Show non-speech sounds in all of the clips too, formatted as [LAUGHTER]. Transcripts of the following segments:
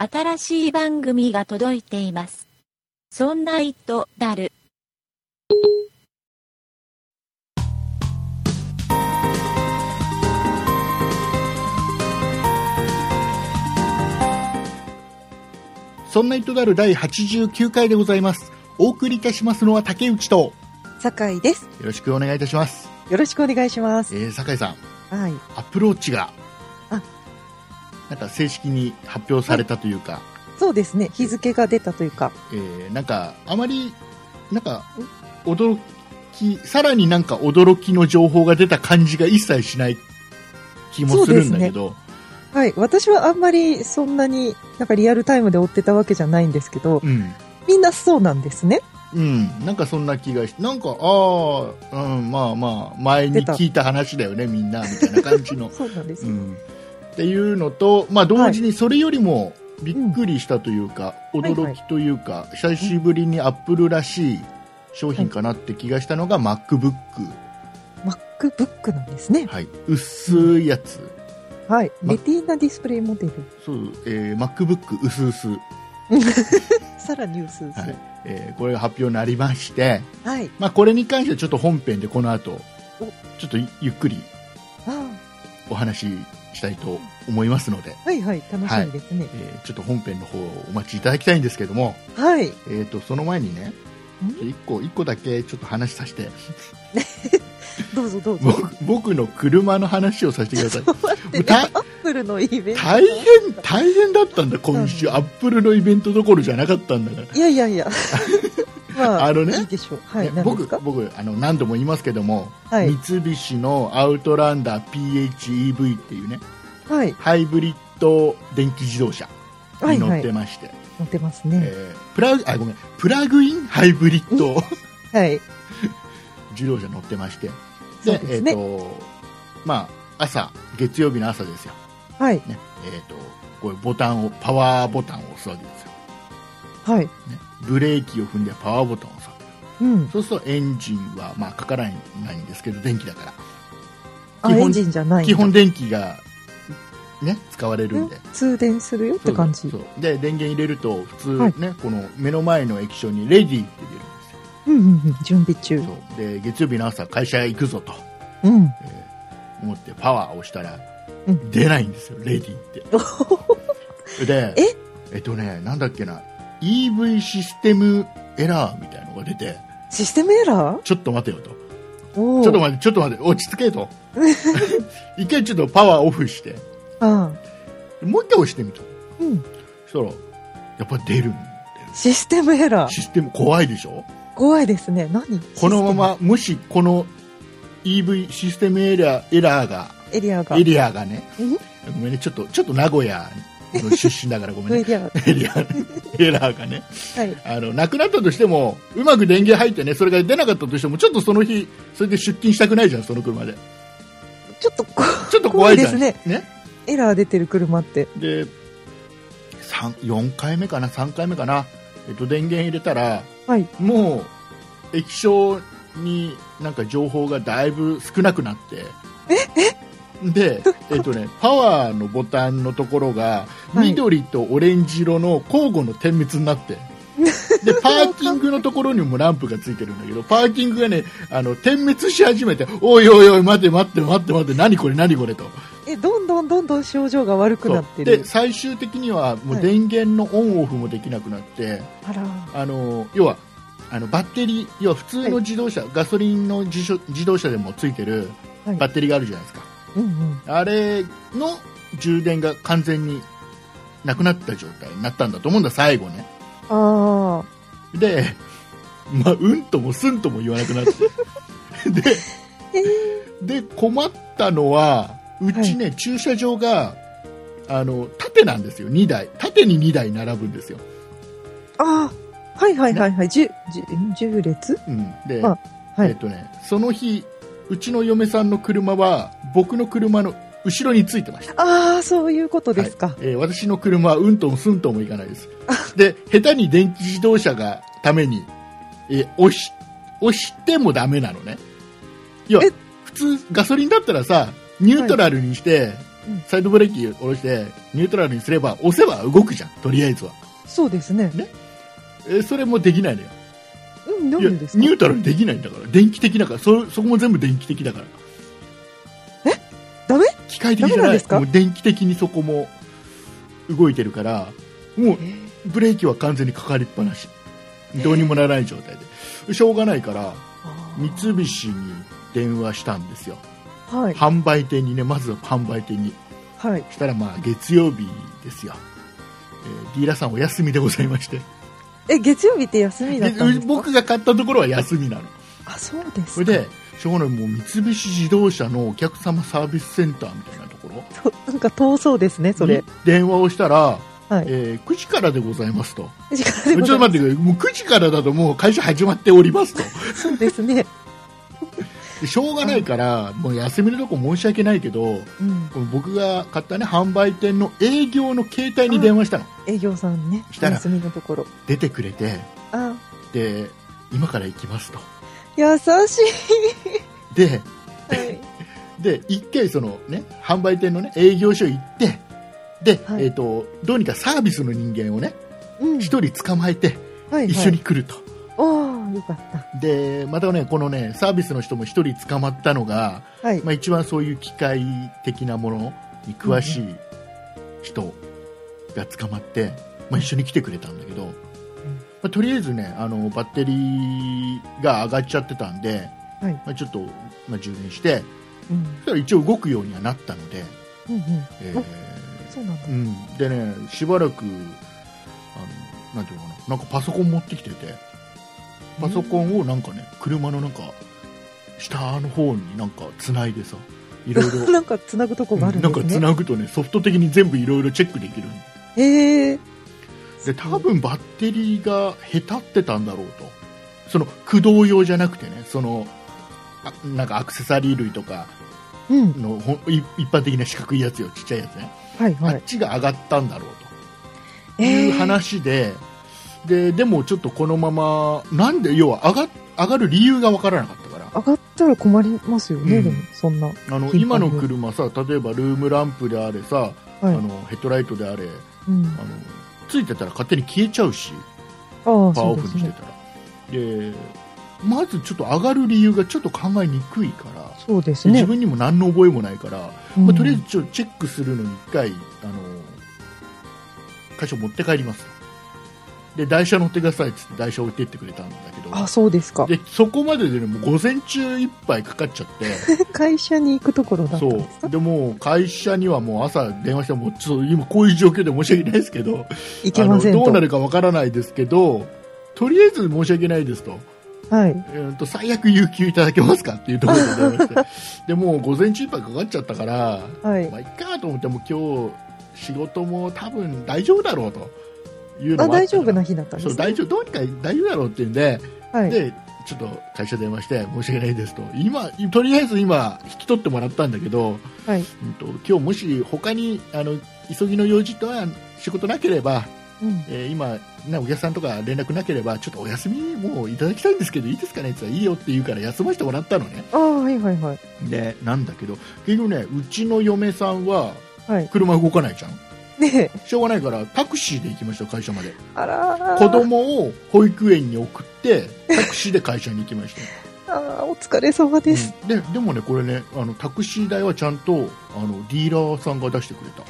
新しい番組が届いています。そんな糸だる。そんな糸である第89回でございます。お送りいたしますのは竹内と、よ酒井です。ろしくお願いいたします。よろしくお願いします。えー、酒井さん、はい。アプローチがあ、なんか正式に発表されたというか、そうですね。日付が出たというか。えー、なんか、あまり、なんか、驚き、さらになんか驚きの情報が出た感じが一切しない気もするんだけど、はい。私はあんまりそんなになんかリアルタイムで追ってたわけじゃないんですけど、うん。みんなそうなんですね。うん、なんかそんな気がして、なんか、ああ、うん、まあまあ、前に聞いた話だよね、みんな、みたいな感じの。[LAUGHS] そうなんです。うん、っていうのと、まあ、同時にそれよりもびっくりしたというか、ん。はい驚きというか、久しぶりにアップルらしい商品かなって気がしたのが MacBook、MacBook なんですね。はい、薄いやつ、はい。まレティーナディスプレイモデル。そうえー、MacBook 薄々、[LAUGHS] さらに薄々。はい。えーこれが発表になりまして、はい。まあ、これに関してはちょっと本編でこの後お。ちょっとゆっくりあお話ししたいと思いますので、あはいはい。楽しみですね。えーちょっと本編の方をお待ちいただきたいんですけども、はい。えー、とその前にねん？一個一個だけちょっと話させて [LAUGHS] どうぞどうぞ。僕僕の車の話をさせてくださいね。たアップルのイベント。大変大変だったんだ今週アップルのイベントどころじゃなかったんだから、いやいやいや。まあ、[LAUGHS] あのねいいでしょう。はい。ね僕僕あの何度も言いますけども、はい。三菱のアウトランダー PHEV っていうねはい。ハイブリッド電気自動車に乗はいはいってまして、乗ってますね。えープラグあごめんプラグインハイブリッドはい。[LAUGHS] 自動車乗ってましてですねえっ、とまあ朝月曜日の朝ですよはい。ねえー、とこういうボタンをパワーボタンを押すわけですよ、はい。ね、ブレーキを踏んでパワーボタンを押うん。そうするとエンジンは、まあ、かからないんですけど電気だから。あ、基本エンジンじゃない基本電気が、ね、使われるんんで通電するよって感じ。で電源入れると普通はい。ね、この目の前の液晶に「レディー」って出るんですよ。うんうんうん。準備中。で月曜日の朝会社へ行くぞと、うん。えー思ってパワーを押したら、うん。出ないんですよレディーって。[LAUGHS] でえ？えっとねなんだっけな EV システムエラーみたいなのが出てシステムエラー？ちょっと待てよと。ちょっと待ってちょっと待って落ち着けと。[LAUGHS] 一回ちょっとパワーオフして。ああもう一回押してみた。うん。そしたらやっぱ出るんだよ。システムエラー。システム怖いでしょ？怖いですね。何？このま。まもしこの EV システムエラーエラーがエリアが。エリアがね。うん。ごめんねちょっとちょっと名古屋の出身だからごめんね。エリアが。[LAUGHS] エラーがね。はい。あのなくなったとしてもうまく電源入ってねそれが出なかったとしてもちょっとその日それで出勤したくないじゃんその車で。ちょっとこ、ちょっと怖いですね。エラー出てる車って。で三4回目かな？3回目かな、えっと、電源入れたらはい。もう液晶になんか情報がだいぶ少なくなってで、[LAUGHS] えっとね、パワーのボタンのところがはい。緑とオレンジ色の交互の点滅になって、で [LAUGHS] パーキングのところにもランプがついてるんだけどパーキングがねあの点滅し始めておいおいおい待て待って待って待って何これ何これと。え、どんどんどんどん症状が悪くなってる。で最終的にはもうはい。電源のオンオフもできなくなって、あら。あの要はあのバッテリー要は普通の自動車、ガソリンの自動自動車でもついてるはい。バッテリーがあるじゃないですか、うんうん。あれの充電が完全になくなった状態になったんだと思うんだ最後ね。あで、まあ、うんともすんとも言わなくなって。[LAUGHS] であ。えで困ったのはうちね、駐車場があの縦なんですよ。2台。縦に2台並ぶんですよ、ああ。はいはいはいはい。じゅ、じゅ、十列？うん、で、あはい。えっ、とねその日うちの嫁さんの車は僕の車の後ろについてました。ああ、そういうことですか。はい。えー私の車はうんともすんともいかないです。で下手に電気自動車がために、えー押し押してもダメなのね。いやえ？普通ガソリンだったらさニュートラルにして、うん。サイドブレーキを下ろしてニュートラルにすれば押せば動くじゃんとりあえずは。そうですね。えそれもできないのよ。うん、なんでですか？ニュートラルにできないんだから。電気的だから。そそこも全部電気的だからダメ？機械的じゃない。ですか？もう電気的にそこも動いてるからもうブレーキは完全にかかりっぱなし。どうにもならない状態で。しょうがないから三菱に電話したんですよ。はい。販売店にねまずは販売店に。はい。したらまあ月曜日ですよ、えーディーラーさんお休みでございまして。え、月曜日って休みだったんですか？僕が買ったところは休みなの。あ、そうですか。それでしょうがないもう三菱自動車のお客様サービスセンターみたいなところとなんか遠そうですね、それに。電話をしたら、はい。えー9時からでございますとちょっと待ってくださいもう9時からだともう会社始まっておりますとそうですね。でしょうがないから、もう休みのとこ申し訳ないけどうん。この僕が買ったね販売店の営業の携帯に電話したの営業さんね。したら休みのところ。出てくれてあ、で今から行きますと優しでい。はい。[LAUGHS] で一回そのね販売店のね営業所行ってで、はいえっ、とどうにかサービスの人間をねうん。一人捕まえてはい、はい。一緒に。来ると、おー、よかった。でまたねこのねサービスの人も一人捕まったのが、はい。まあ、一番そういう機械的なものに詳しい人が捕まって、まあ、一緒に来てくれたんだけど、まあ、とりあえずねあのバッテリーが上がっちゃってたんで、はいまあ、ちょっと、まあ、充電してうん。そしたら一応動くようにはなったので、うんうん。えおそうなんだー。うん、でねしばらくあのなんていうのかななんかパソコン持ってきててパソコンをなんかね車のなんか下の方になんかつないでさいろいろ [LAUGHS] なんか繋ぐとこがあるんなんかですね。つなぐとねソフト的に全部いろいろチェックできるへえ。で多分バッテリーがへたってたんだろうとその駆動用じゃなくてねそのあなんかアクセサリー類とかうん。のほんい一般的な四角いやつよちっちゃいやつね、はいはいあっ。ちが上がったんだろうとえいう話で、ででもちょっとこのままなんで要は上が上がる理由がわからなかったから上がったら困りますよね、うんでも、そんな。あの今の車さ例えばルームランプであれさ、はい。あのヘッドライトであれうん。あのついてたら勝手に消えちゃうしパワーオ。フにしてたらで,、まずちょっと上がる理由がちょっと考えにくいから、そうですね。自分にも何の覚えもないから、うんまあ、とりあえずちょっとチェックするのに1回あの会社持って帰りますとで台車乗ってくださいっつって台車置いてってくれたんだけど。あ、そうですか。でそこまでで、ね、もう午前中いっぱいかかっちゃって。[LAUGHS] 会社に行くところだったんそですか？う。でもう会社にはもう朝電話してもちょっと今こういう状況で申し訳ないですけど行けませんどうなるかわからないですけどとりあえず申し訳ないですと,、はい。えー、と最悪有給いただけますかっていうところで電話して。[LAUGHS] でもう午前中いっぱいかかっちゃったから、はい。ま。あ、いっかと思っても今日仕事も多分大丈夫だろうというのあ、もあ大丈夫な日だったんですね。そう大丈夫どうにか大丈夫だろうっていうんで、はい。でちょっと会社電話して申し訳ないですと今とりあえず今引き取ってもらったんだけど、はい。うんと今日もし他にあの急ぎの用事とは仕事なければ、うん。えー今、ね、お客さんとか連絡なければちょっとお休みもういただきたいんですけどいいですかねって言ったらいいよって言うから休ませてもらったのねああ、はいはいはい。でなんだけど結局ねうちの嫁さんははい。車動かないじゃんね。え。しょうがないからタクシーで行きました会社まで。あらー。子供を保育園に送ってタクシーで会社に行きました。[LAUGHS] ああ、お疲れ様です。うん。ででもねこれねあのタクシー代はちゃんとあのディーラーさんが出してくれた。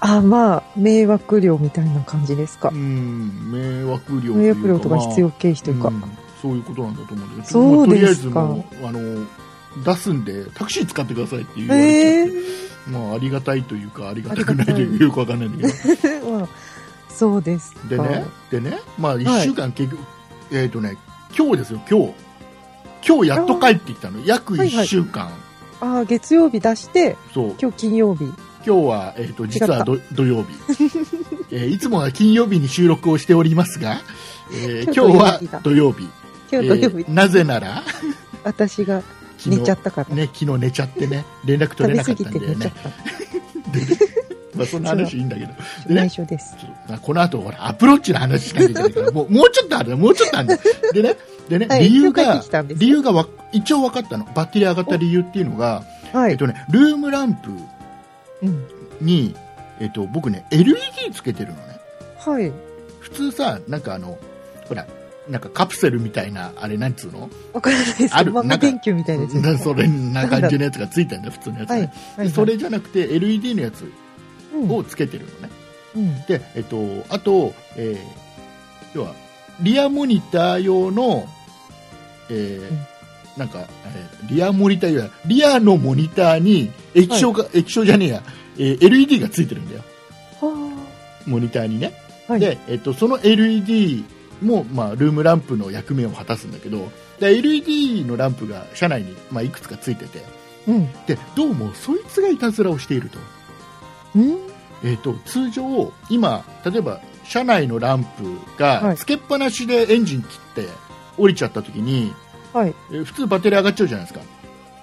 あまあ、迷惑料みたいな感じですか。う。ん。迷惑料迷惑料とか必要経費というか。うんそういうことなんだと思うんだけどそうとりあえですかずもうあの出すんでタクシー使ってくださいって言われちええゃって、まあ、ありがたいというかありがたくないというかよくわかんないんだけど。ま [LAUGHS] あ、そうです。か。でねでね、まあ、1週間結局、えっ、とね今日ですよ今日。今日やっと帰ってきたの。約1週間、ああ、月曜日出して、そう。今日金曜日。今日は、えー、と実はど土曜日、[LAUGHS] えーいつもは金曜日に収録をしておりますが、えー今今日日は土土曜日。今日土曜日、えーなぜなら [LAUGHS] 私が昨寝ちゃったから。ね、昨日寝ちゃってね連絡取れなかったんだよねて寝ちゃった。[LAUGHS] まあ、そんな話いいんだけどでね内緒です。この後ほらアプローチの話しなきゃいけないからもうもうちょっとあるよもうちょっとあるでねでね、はい理由が理由がわ一応分かったのバッテリー上がった理由っていうのが、はい。えっとね、ルームランプうん。に、えっと、僕ね LED つけてるのねはい。普通さなんかあのほらなんかカプセルみたいなあれなんつうの？わからないですあるなんか電球みたいなやつそれな感じのやつがついてるんだよ普通のやつね、はい。はい。それじゃなくて LED のやつうん、をつけてるのね、うん。で、えっと、あと、えー要はリアモニター用の、えーうんなんか、えーリアモニター用リアのモニターに液晶が、液晶じゃねえや、えー LED がついてるんだよはモニターにね、あ。はい。で、えっと、その LED も、まあ、ルームランプの役目を果たすんだけどで LED のランプが車内に、まあ、いくつかついててうん。でどうもそいつがいたずらをしていると。うん。えー、と通常、今、例えば車内のランプはいがつけっぱなしでエンジン切って降りちゃった時に、はい。えー普通バッテリー上がっちゃうじゃないですか、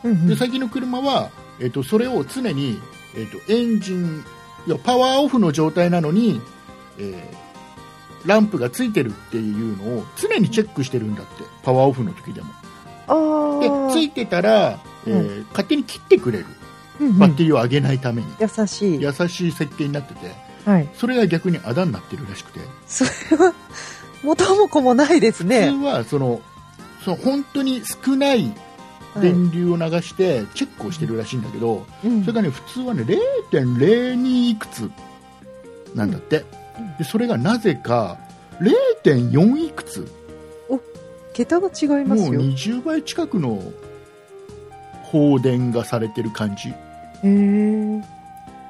うんうん。で最近の車は、えー、とそれを常に、えー、とエンジンいやパワーオフの状態なのに、えーランプがついてるっていうのを常にチェックしてるんだって。パワーオフの時でも。で。ついてたら、えー勝手に切ってくれる。うんうん。バッテリーを上げないために、優しい。優しい設計になってて。はい。それが逆にあだになってるらしくて。それは、元も子もないですね。普通はそのその本当に少ないはい電流を流してチェックをしてるらしいんだけど、うん。それがね普通はね0.02いくつなんだって、うんでそれがなぜか0.4いくつ桁が違いもうますよ。へ20倍近くの放電がされてる感じえ。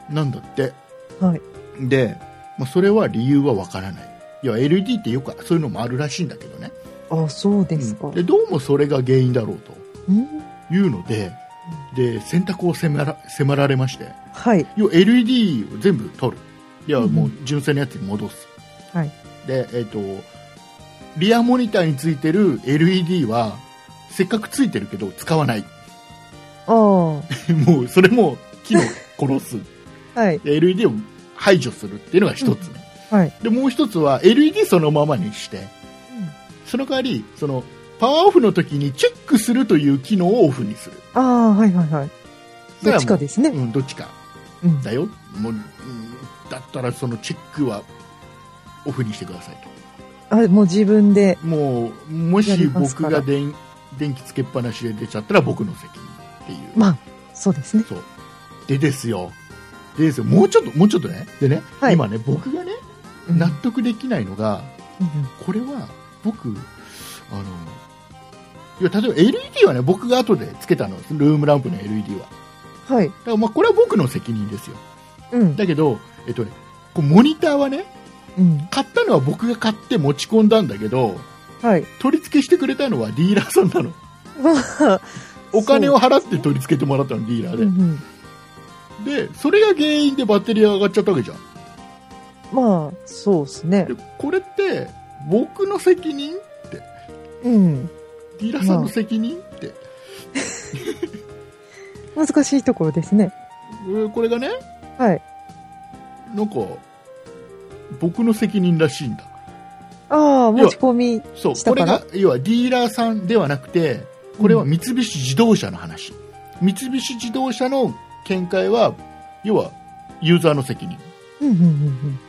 なんだってはい。で、まあ、それは理由はわからないいや LED ってよくそういうのもあるらしいんだけどねあ、そうですかうん。でどうもそれが原因だろうとうん。いうのでで選択を迫ら迫られましてはい。要は LED を全部取るいやうんもう純正のやつに戻す、はいでえっ、とリアモニターについてる LED はせっかくついてるけど使わないああ。[LAUGHS] もうそれも機能殺す [LAUGHS] はい。で LED を排除するっていうのが一つね、はい。でもう一つは LED そのままにしてその代わりそのパワーオフの時にチェックするという機能をオフにするああ、はいはいはい。どっちかですね。うん、どっちかうん。だよもう、うんだったらそのチェックはオフにしてくださいあ、もう自分で。ともうもし僕が電電気つけっぱなしで出ちゃったら僕の責任っていう、まあ、そうですね。そう。でですよ。でですよ。もうちょっともうちょっとね。でね、はい。今ね僕がねうん。納得できないのが、うんこれは僕あのいや例えば LED はね僕が後でつけたの。ルームランプの LED はうんはい。だからまあこれは僕の責任ですようん。だけど、えっとね、こうモニターはねうん。買ったのは僕が買って持ち込んだんだけどはい。取り付けしてくれたのはディーラーさんなのまあ、[LAUGHS] お金を払って取り付けてもらったのディーラーうんで、うん。でそれが原因でバッテリーが上がっちゃったわけじゃんまあ、そうですねで。これって僕の責任？うん。ディーラーさんの責任？って、[LAUGHS] 難しいところですね。えこれがねはい。なんか僕の責任らしいんだ。ああ、持ち込み。そうこれが要はディーラーさんではなくてこれは三菱自動車の話、三菱自動車の見解は要はユーザーの責任。うんうんうん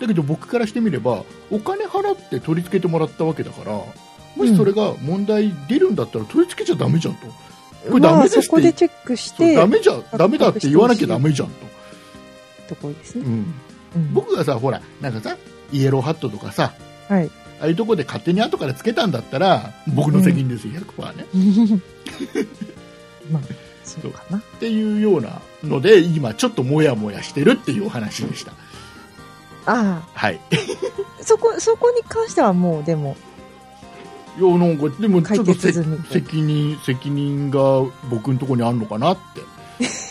だけど僕からしてみればお金払って取り付けてもらったわけだからもしそれが問題出るんだったら取り付けちゃダメじゃんと、こうん。まあ、れダメですって。そこでチェックして、ダメじゃダメだって言わなきゃダメじゃんと、ところですね。うん、うん。僕がさほらなんかさイエローハットとかさはい。ああいうとこで勝手に後からつけたんだったら僕の責任ですよ、100%ね [LAUGHS] まあ、そうかな。っていうようなので今ちょっとモヤモヤしてるっていうお話でしたあはいあ、[LAUGHS] そこ、そこに関してはもう、でも、いやなんかでもちょっと責任責任が僕のところにあるのかなって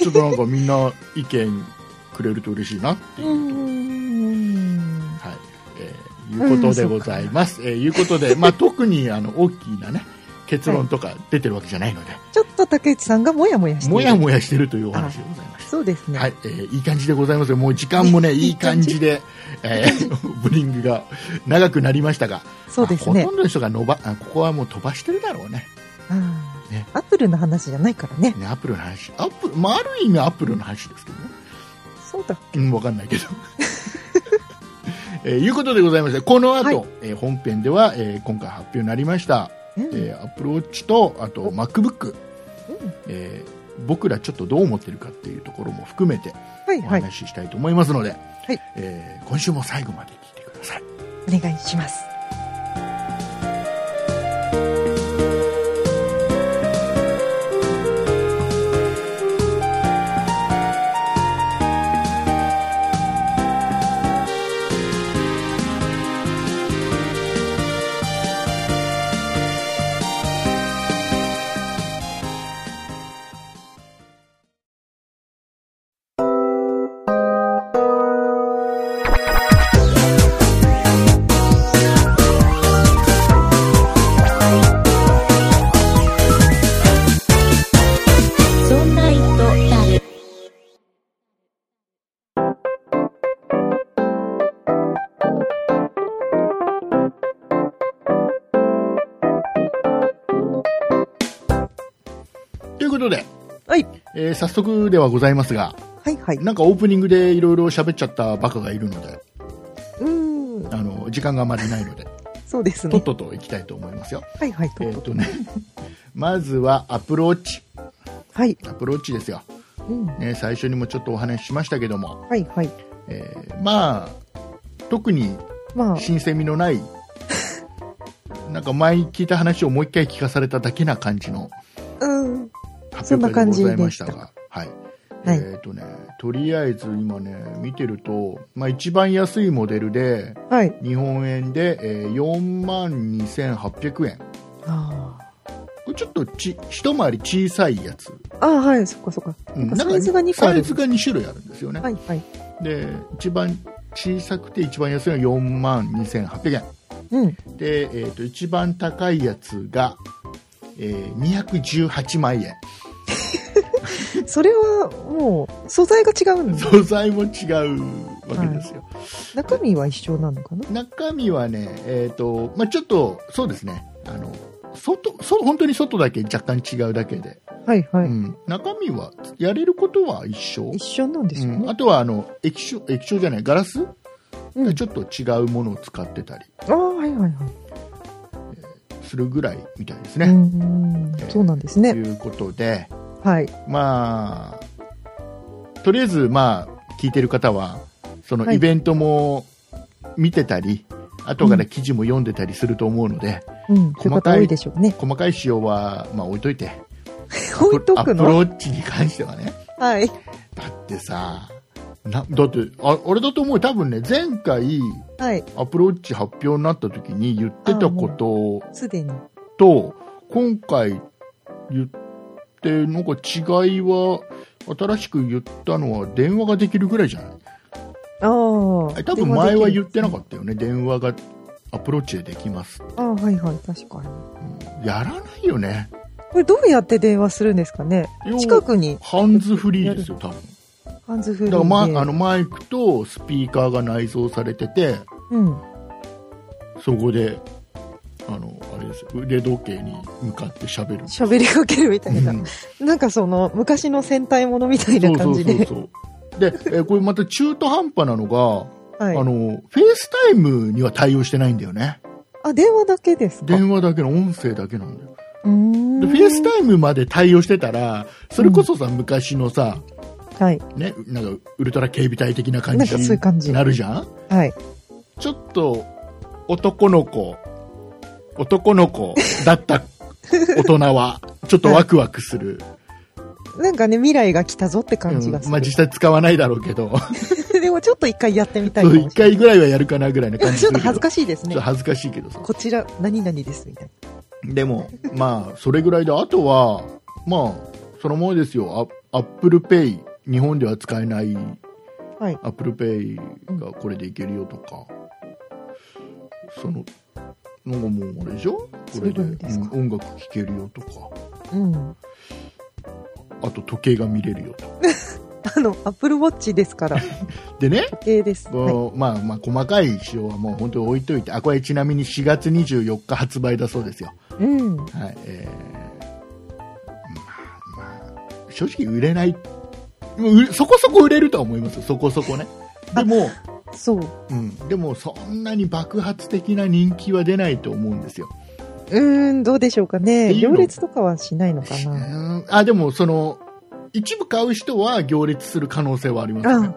ちょっとなんかみんな意見くれると嬉しいなっていうう、ん。はいえーいうことでございます、えーいうことで、まあ、特にあの大きなね結論とか出てるわけじゃないので、ちょっと竹内さんがもやもやしている。もやもやしてるというお話でございましたそうですね。はい、えーいい感じでございますよ。もう時間もね、いい感じで、えーブリングが長くなりましたが、そうですねまあほとん。どの人が伸ば、あここはもう飛ばしてるだろうね。ねアップルの話じゃないからね。ね、アップルの話。アップル、まあ、ある意味アップルの話ですけどね。そうだ。うん、わかんないけど。[LAUGHS] えーいうことでございまして、この後、はいえー本編では、えー今回発表になりました、うんえー、Apple Watch と、あとお MacBook、うんえー僕らちょっとどう思ってるかっていうところも含めておはいはい。話ししたいと思いますので、はいえー今週も最後まで聞いてください。お願いします。えー早速ではございますが、はいはい。なんかオープニングでいろいろ喋っちゃったバカがいるので、うーん。あの時間があまりないので、そうですね。とっとと行きたいと思いますよ。はいはい。とえっ、とね、[LAUGHS] まずはアプローチ。はい。アプローチですよ。うん。ね、最初にもちょっとお話ししましたけども、はいはい。えーまあ、特にまあ、新鮮味のない、[LAUGHS] なんか前に聞いた話をもう一回聞かされただけな感じのうん。発そんな表会でございま感じでしたが、はい。はいえっ、とね、とりあえず今ね、見てると、まあ一番安いモデルで、はい。日本円で、えー、4万2800円。あこれちょっとち一回り小さいやつ。あ。ああ、はい。そっかそっか。うんサイズが2個サイズが2種類あるんですよね。はいはい。で、一番小さくて一番安いのは4万2800円。うん。で、えー、と一番高いやつが、えー、218万円 [LAUGHS] それはもう、素材が違うんだ。素材も違うわけですよ、中身は一緒なのかな？中身はね、えーとまあ、ちょっとそうですね。あの外そ本当に外だけ若干違うだけで、はいはい。うん、中身はやれることは一緒、一緒なんですようん、ね。あとはあの液晶液晶じゃないガラス？うん。がちょっと違うものを使ってたり。ああ、はいはいはい。するぐらいみたいですうね、ん。そうなんですとね。いうことで、はい。まあ、とりあえず、まあ、聞いてる方は、そのはいイベントも見てたり、後から記事も読んでたりすると思うので、うん。細かい方多いでしょうね。細かい仕様は、まあ、置いといて、[LAUGHS] 置いとくアプロのーチに関してはね。はい。だってさ、なだってあ、あれだと思う、多分ね、前回、はい。アプローチ発表になった時に言ってたことすでに。と、今回言って、なんか違いは、新しく言ったのは電話ができるぐらいじゃない？ああ。え多分前は言ってなかっったよね、電話がアプローチでできます、た。ああ、はいはい。確かに。うんやらないよね、これどうやって電話するんですかね？要近くにハンズフリーですよ、多分ハンズフリだから、ま。あのマイクとスピーカーが内蔵されてて、うん。そこで、あのあれですよ腕時計に向かって喋る。喋りかけるみたいな。うんなんかその、昔の戦隊ものみたいな感じで。そうそうで、えーこれまた中途半端なのが、はい。あのフェイスタイムには対応してないんだよねあ、電話だけですか？電話だけの音声だけなんだよ。でフェイスタイムまで対応してたらそれこそさ、昔のさはい。ね、なんかウルトラ警備隊的な感じ。になるじゃん？はい。ちょっと男の子男の子だった [LAUGHS] 大人はちょっとワクワクする、なんかね、未来が来たぞって感じがする。うん。まあ、実際使わないだろうけど。[LAUGHS] でもちょっと一回やってみたい一回ぐらいはやるかなぐらいな感。じ [LAUGHS] ちょっと恥ずかしいですね。ちょっと。恥ずかしいけどさ。こちら、何々です、みたいでもまあそれぐらいであとはまあそのままですよ。 Apple Pay日本では使えないな。はい。 Apple Payがこれでいけるよとか、そのなんかもうあれでしょこれで音楽聴けるよとかうん。あと時計が見れるよと [LAUGHS] あの、 Apple Watch ですから、[LAUGHS] でね、時計です。はい。まあまあ細かい仕様はもう本当に置いといてあこれちなみに4月24日発売だそうですようん。はいえーまあまあ正直売れないそこそこ売れるとは思いますよ。そこそこね。でも、そう。うん、でもそんなに爆発的な人気は出ないと思うんですよ。うーん、どうでしょうかね。行列とかはしないのかうな。んあでもその一部買う人は行列する可能性はありますよね。あ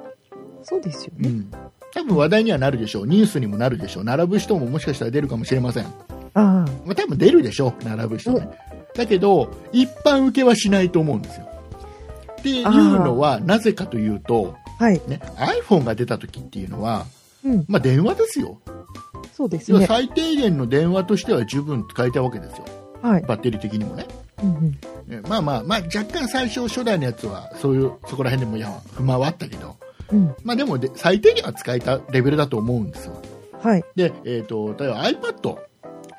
そうですよね。うん。多分話題にはなるでしょう。ニュースにもなるでしょう。並ぶ人ももしかしたら出るかもしれません。ああ、まあ、多分出るでしょう、並ぶ人ね。だけど、一般受けはしないと思うんですよ。っていうのは、なぜかというと、はい。ね、iPhone が出た時っていうのは、うん、まあ、電話ですよ。そうですね。最低限の電話としては十分使えたわけですよ。はい。バッテリー的にもね。うんうん、ねまあまあ、まあ、若干最初、初代のやつは、そういう、そこら辺でもいや不満はあったけど、うん。まあでもで、最低限は使えたレベルだと思うんですよ。はい。で、えっ、と、例えば iPad、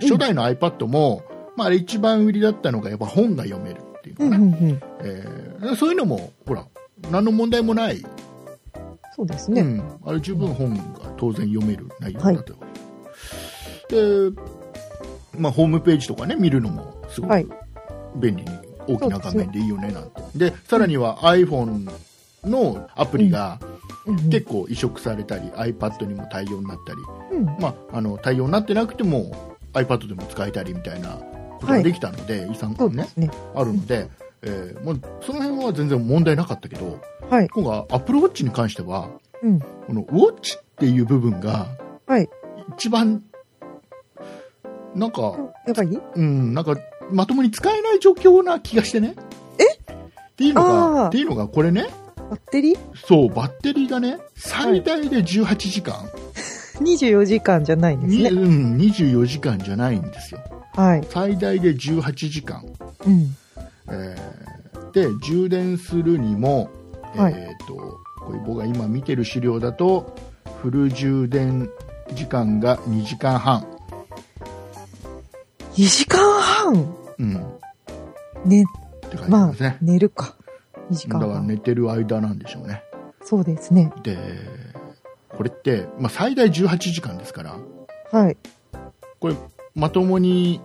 初代の iPad も、まあ、あれ一番売りだったのが、やっぱ本が読めるっていううんのかな。うんうん。えーそういうのも、ほら、何の問題もない。そうですね。うん。あれ十分本が当然読める内容だったよ。で、まあ、ホームページとかね、見るのもすごはいく便利に、大きな画面でいいよね、なんて。でさらには iPhone のアプリがうんうん結構移植されたり、iPad にも対応になったり、うんまあ、あの対応になってなくても iPad でも使えたりみたいなことができたので、遺産ねそうですね。あるので、えーもうその辺は全然問題なかったけどはい。今回 Apple Watch に関してはうん。このウォッチっていう部分がはい。一番なんか、やばいうん、なんかまともに使えない状況な気がしてねえ？っていうのがっていうのがこれねバッテリー？そうバッテリーがね最大で18時間、[LAUGHS] ?24 時間じゃないんですね。にうん、24時間じゃないんですよはい。最大で18時間、うん。えーで充電するにも、はいえー、とこれ僕が今見てる資料だとフル充電時間が2時間半、2時間半？うん、ね、って書いてありまあ寝るか。2時だから。寝てる間なんでしょうねそうですね。でこれって、まあ、最大18時間ですからはい。これまともに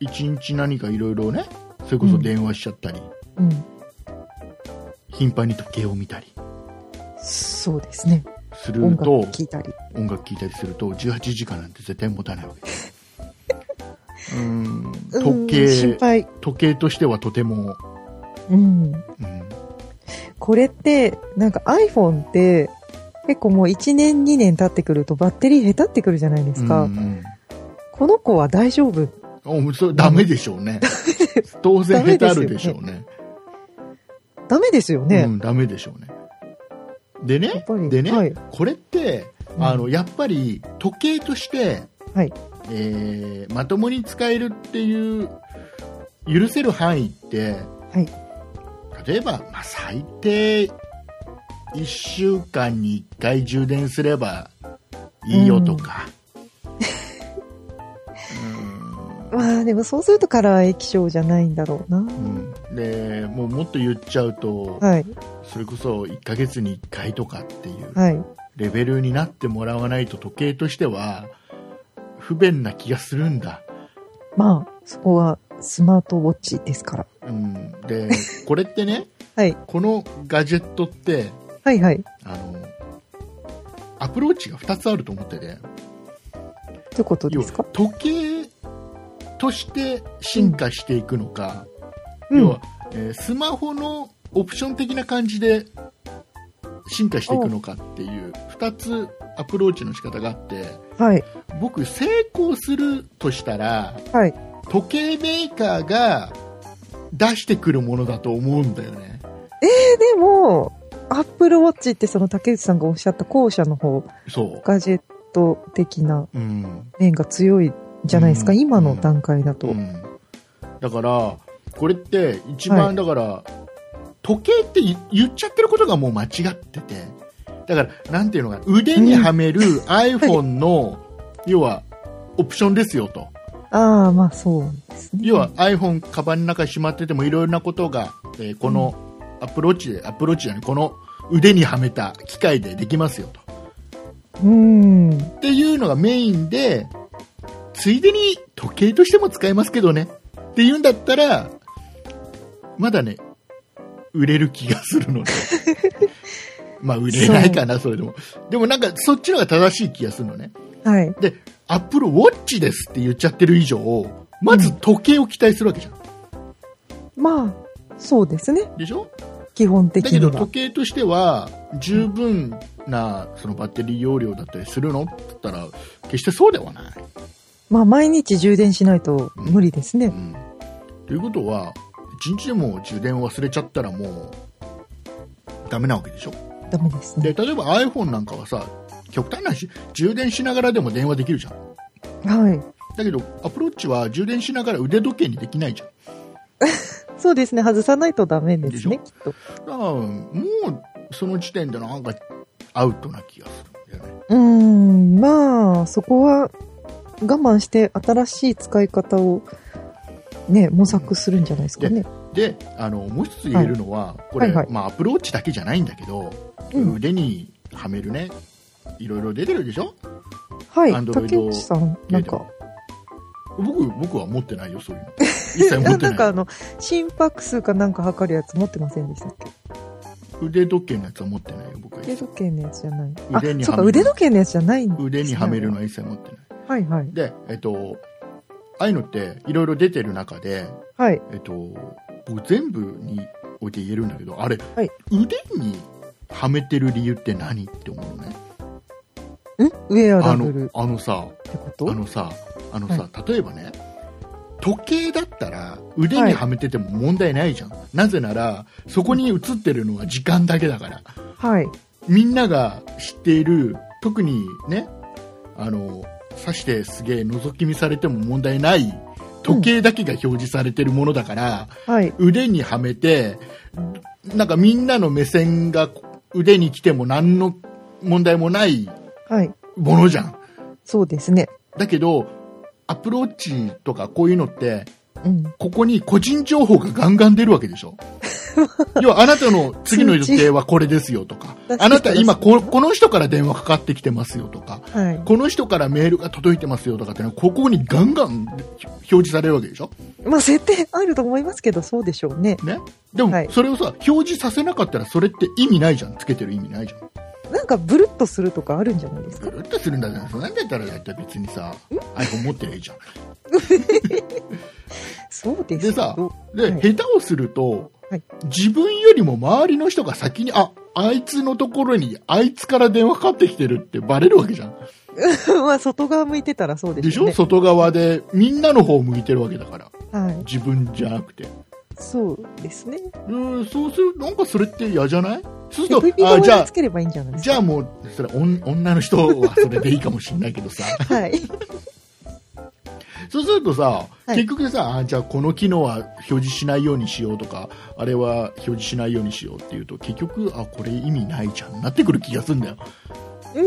1日何かいろいろねそれこそ電話しちゃったり、うん。頻繁に時計を見たりそうですね。する音楽と聴いたり。音楽聴いたりすると18時間なんて絶対持たないわけです [LAUGHS] うーん時計配。時計としてはとても、うん。うん、これって、なんか iPhone って、結構もう1年2年経ってくるとバッテリー下手ってくるじゃないですか。うんうんこの子は大丈夫？おそれダメでしょうね [LAUGHS] 当然下手あるでしょうねダメですよね。うん、ダメでしょうねでね。でね、はい。これってあのやっぱり時計として、はいえーまともに使えるっていう許せる範囲って、はい例えば、まあ、最低1週間に1回充電すればいいよとか、まあでもそうするとカラー液晶じゃないんだろうな。うんでもうもっと言っちゃうと、はい。それこそ1ヶ月に1回とかっていうはい。レベルになってもらわないと時計としては不便な気がするんだ、まあ、そこはスマートウォッチですから。うん、でこれってね [LAUGHS] はい。このガジェットってはいはい。あのアプローチが2つあると思っててどういうことですか？時計として進化していくのか、うん要は。、えースマホのオプション的な感じで進化していくのかっていう2つアプローチの仕方があってはい。僕成功するとしたらはい。時計メーカーが出してくるものだと思うんだよねでも、アップルウォッチってその竹内さんがおっしゃった後者の方、そガジェット的な面が強いじゃないですか、うん。今の段階だと。うん、だからこれって一番、はい。だから時計って言言っちゃってることがもう間違ってて。だからなんていうのかな。腕にはめる [LAUGHS] iPhone の、要はオプションですよと。ああ、まあそうですね。要は iPhone カバンの中にしまっててもいろいろなことが、えーこのアプローチでアプローチじゃないこの腕にはめた機械でできますよと。うん。っていうのがメインでついでに時計としても使えますけどねっていうんだったらまだね売れる気がするので。[LAUGHS] まあ売れないかな、それでも。でもなんかそっちの方が正しい気がするのね。はい。で、アップルウォッチですって言っちゃってる以上、まず時計を期待するわけじゃん。まあ、そうですね。でしょ？基本的だけど。時計としては十分なそのバッテリー容量だったりするの？って言ったら決してそうではない。まあ、毎日充電しないと無理ですね。うん、ということは一日でも充電忘れちゃったらもうダメなわけでしょ？ダメですね。で例えば iPhone なんかはさ極端な話充電しながらでも電話できるじゃんはい。だけどアプローチは充電しながら腕時計にできないじゃん [LAUGHS] そうですね。外さないとダメですね、できっと。だからもうその時点でなんかアウトな気がするんだよねうーん、まあ、そこは我慢して新しい使い方をね、模索するんじゃないですかね。であのもう一つ言えるのは、これ、はいはい。まあ、アプローチだけじゃないんだけど、うん。腕にはめるね。いろいろ出てるでしょ？はい。竹内さん、なんか、僕僕は持ってないよそういうの。一切持ってな [LAUGHS] ないんかあの、心拍数かなんか測るやつ持ってませんでしたっけ？腕時計のやつは持ってないよ僕は腕時計のやつじゃない。腕にはめる。腕時計のやつじゃないんですね腕にはめるのは一切持ってないはいはい。でえっとああいうのっていろいろ出てる中ではい。えっと僕全部において言えるんだけどあれ、はい腕にはめてる理由って何って思うのね？んウェアあのラブルっあのさてこと？あのさ、あのさ、例えばね、時計だったら腕にはめてても問題ないじゃん。なぜなら、そこに映ってるのは時間だけだから。はい。みんなが知っている、特にね、あの、刺してすげえ覗き見されても問題ない、時計だけが表示されてるものだから、はい。腕にはめて、なんかみんなの目線が腕に来ても何の問題もないはい。ものじゃん。そうですね。だけど、アプローチとかこういうのって、うん。ここに個人情報がガンガン出るわけでしょ [LAUGHS] 要はあなたの次の予定はこれですよとか、あなた今ここの人から電話かかってきてますよとか、はい。この人からメールが届いてますよとかってのは、ここにガンガン表示されるわけでしょ？まあ、設定あると思いますけど、そうでしょうね。ね？でもはい、それをさ、表示させなかったらそれって意味ないじゃん。つけてる意味ないじゃん。なんか、ブルッとするとかあるんじゃないですか？ぐるっとするんだじゃん。そんなんだったらだったら別にさ、iPhone 持ってりゃいいじゃん。[LAUGHS] そうですでさで、はい下手をすると、はい自分よりも周りの人が先に、あ、あいつのところに、あいつから電話かかってきてるってバレるわけじゃん。[LAUGHS] まあ、外側向いてたらそうででしょしょ？外側で、みんなの方向いてるわけだから。はい。自分じゃなくて。そうですね。うん、そうする、なんかそれって嫌じゃない？そうすると、あ、じゃあ側につ、ければいいんじゃないですか？じゃあもう、それ、女の人はそれでいいかもしれないけどさ。[LAUGHS] はい。そうするとさ、はい結局さ、あじゃあこの機能は表示しないようにしようとか、あれは表示しないようにしようっていうと、結局、あ、これ意味ないじゃん、なってくる気がするんだよ。う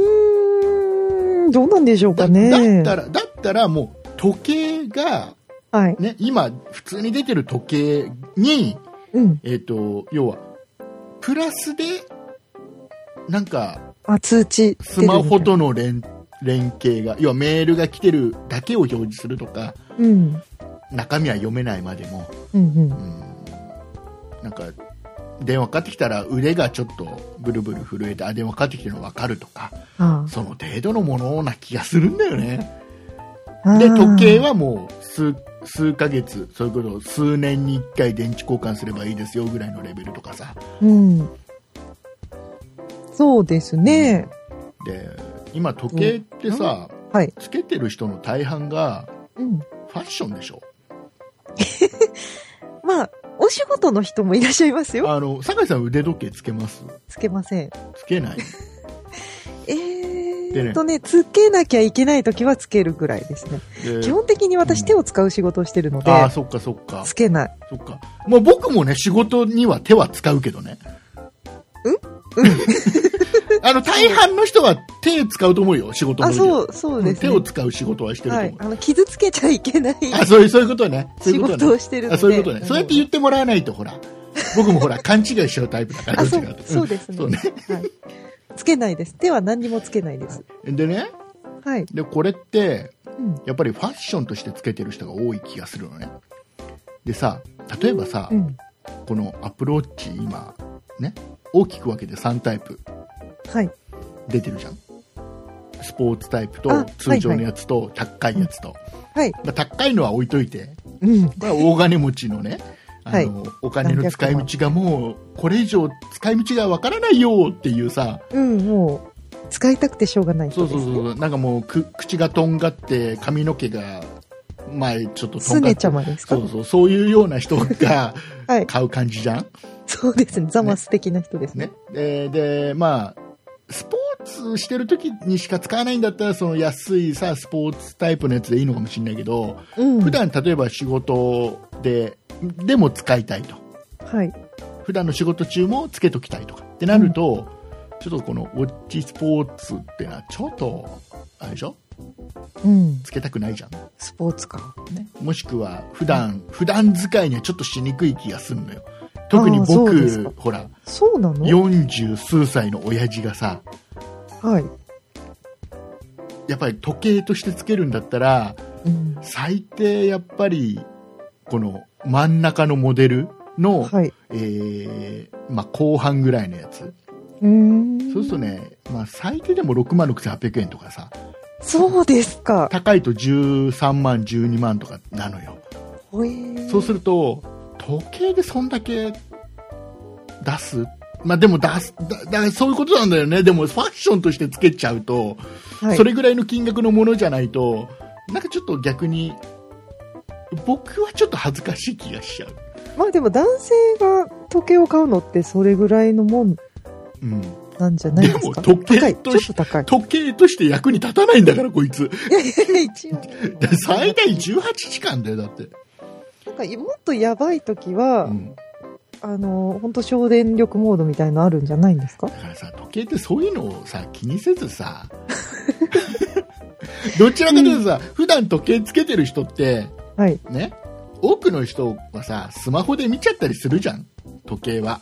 ーん、どうなんでしょうだかね。だったら、だったらもう、時計が、はい。ね、今、普通に出てる時計に、うん。えっ、と、要は、プラスで、なんか、あ、通知。スマホ。との連連携が、要はメールが来てるだけを表示するとか、うん。中身は読めないまでも、うんうん。うんなんか、電話かかってきたら腕がちょっとブルブル震えて、あ、電話かかってきてるの分かるとか、あその程度のものな気がするんだよね。あ。で、時計は。はもう数、数ヶ月、そういうことを数年に1回電池交換すればいいですよぐらいのレベルとかさ。うん。そうですね。で、今時計ってさ、はい。つけてる人の大半がうん。ファッションでしょ。[LAUGHS] まあ、お仕事の人もいらっしゃいますよ。あの、酒井さん腕時計つけます？つけません。つけない [LAUGHS] えっとね、つけなきゃいけない時はつけるぐらいですね。で基本的に私手を使う仕事をしてるので、ああ、そっかそっか。つけない。そっか。まあ僕もね、仕事には手は使うけどね。[LAUGHS] あの、大半の人は手使うと思うよ、仕事のあ、そう、そうです、ね。手を使う仕事はしてると思う。。はいあの、傷つけちゃいけないあ、そういう、そういうことね。そうい仕うことね。事をしてるので。あそういうことね。んそうやって言ってもらわないと、ほら。僕もほら、勘違いしちゃうタイプだから、あ、そうどっそうですね。そうね。はい。つけないです。手は何にもつけないです。[LAUGHS] でね、はい。で、これって、うん。やっぱりファッションとしてつけてる人が多い気がするのね。でさ、例えばさ、うん。このアプローチ今ね大きく分けて3タイプはい。出てるじゃん。スポーツタイプあと通常のやつと高いやつと、はい。まあ、高いのは置いといて。うん。これは大金持ちのねあの、お金の使い道がもうこれ以上使い道がわからないよっていうさ。うん、もう、使いたくてしょうがない。そう。そうそうなんかもうく口がとんがって髪の毛が前ちょっととんがって。すねちゃまですか？そうそう。そういうような人が [LAUGHS] はい。買う感じじゃん？そうですね。ザマス的な人ですね。ね。ででまあスポーツしてる時にしか使わないんだったらその安いさスポーツタイプのやつでいいのかもしれないけど、うん。普段例えば仕事ででも使いたいとはい。普段の仕事中もつけときたいとかってなると、ちょっとこのウォッチスポーツってのはちょっとあれでしょ？うん。つけたくないじゃん、スポーツか。ね、もしくは普段普段使いにはちょっとしにくい気がするのよ特に僕ほらそうなの？40数歳の親父がさはい。やっぱり時計としてつけるんだったらうん。最低やっぱりこの真ん中のモデルの、はい。えーまあ、後半ぐらいのやつうーん。そうするとね、まあ、最低でも6万6800円とかさそうですか。高いと13万12万とかなのよほえーそうすると時計でそんだけ出す？まあでも出すだそういうことなんだよね。でもファッションとしてつけちゃうと、はい。それぐらいの金額のものじゃないとなんかちょっと逆に僕はちょっと恥ずかしい気がしちゃう、まあでも男性が時計を買うのってそれぐらいのもんうん、なんじゃないですか？でも時計。とし。時計として役に立たないんだからこいつ。いやいやいや、一応。[LAUGHS] 最大18時間だよだって、かもっとやばい時は、うん、あの、本当省電力モードみたいのあるんじゃないんですか？だからさ時計ってそういうのをさ気にせずさ [LAUGHS] どちらかというとさ、普段時計つけてる人ってはい。ね多くの人はさスマホで見ちゃったりするじゃん時計は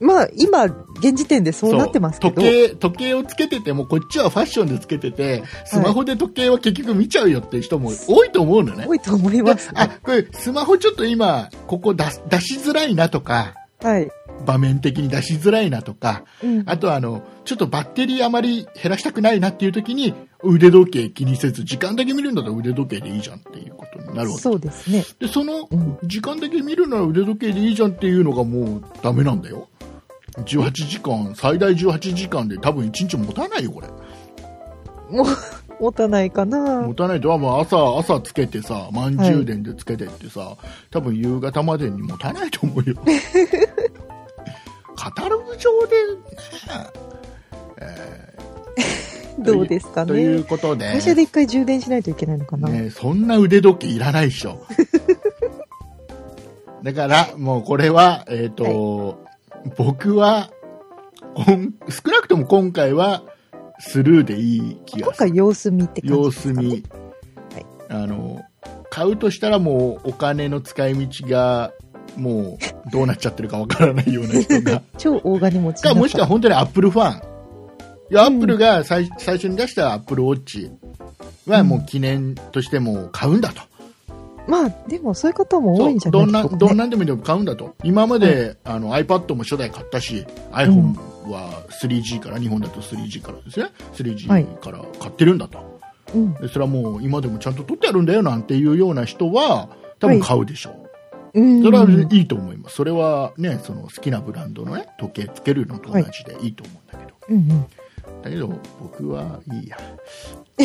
まあ、今、現時点でそうなってますけど。時計時計をつけててもこっちはファッションでつけててスマホで時計は結局見ちゃうよっていう人も多いと思うのね多いと思います、あこれスマホちょっと今ここ出す出しづらいなとかはい。場面的に出しづらいなとかうん。あとはあのちょっとバッテリーあまり減らしたくないなっていう時に腕時計気にせず時間だけ見るんだったら腕時計でいいじゃんっていうことになるわけそうですね。でそのうん時間だけ見るなら腕時計でいいじゃんっていうのがもうダメなんだよ18時間最大18時間で多分1日持たないよこれ。もう、持たないかな。持たないとはもう朝朝つけてさ満充電でつけてってさ、多分夕方までに持たないと思うよ。[LAUGHS] カタログ上でね、え [LAUGHS] どうですかーというね。ことで。会社で一回充電しないといけないのかな、ね、そんな腕時計いらないでしょ。[LAUGHS] だからもうこれはえっ、と、僕は少なくとも今回はスルーでいい気今がする。回様子見って感様子じですか、ね、見、あの買うとしたらもうお金の使い道がもうどうなっちゃってるかわからないような人が。[LAUGHS] 超大金持ちかもしくは本当にアップルファン。いや、うん。アップルが最最初に出したアップルウォッチはもう記念としてもう買うんだと、まあ、でもそういう方も多いんじゃなそうどんないですか、ね。どんなんでもいいの買うんだと。今まで、あの iPad も初代買ったし iPhone は 3G から、日本だと 3G からですね。3G はい。から買ってるんだと、うん。でそれはもう今でもちゃんと取ってあるんだよなんていうような人は多分買うでしょう、うん。それはいいと思います。それはねその好きなブランドのね時計つけるのと同じでいいと思うんだけど、うんうん。だけど僕はいいや、[LAUGHS]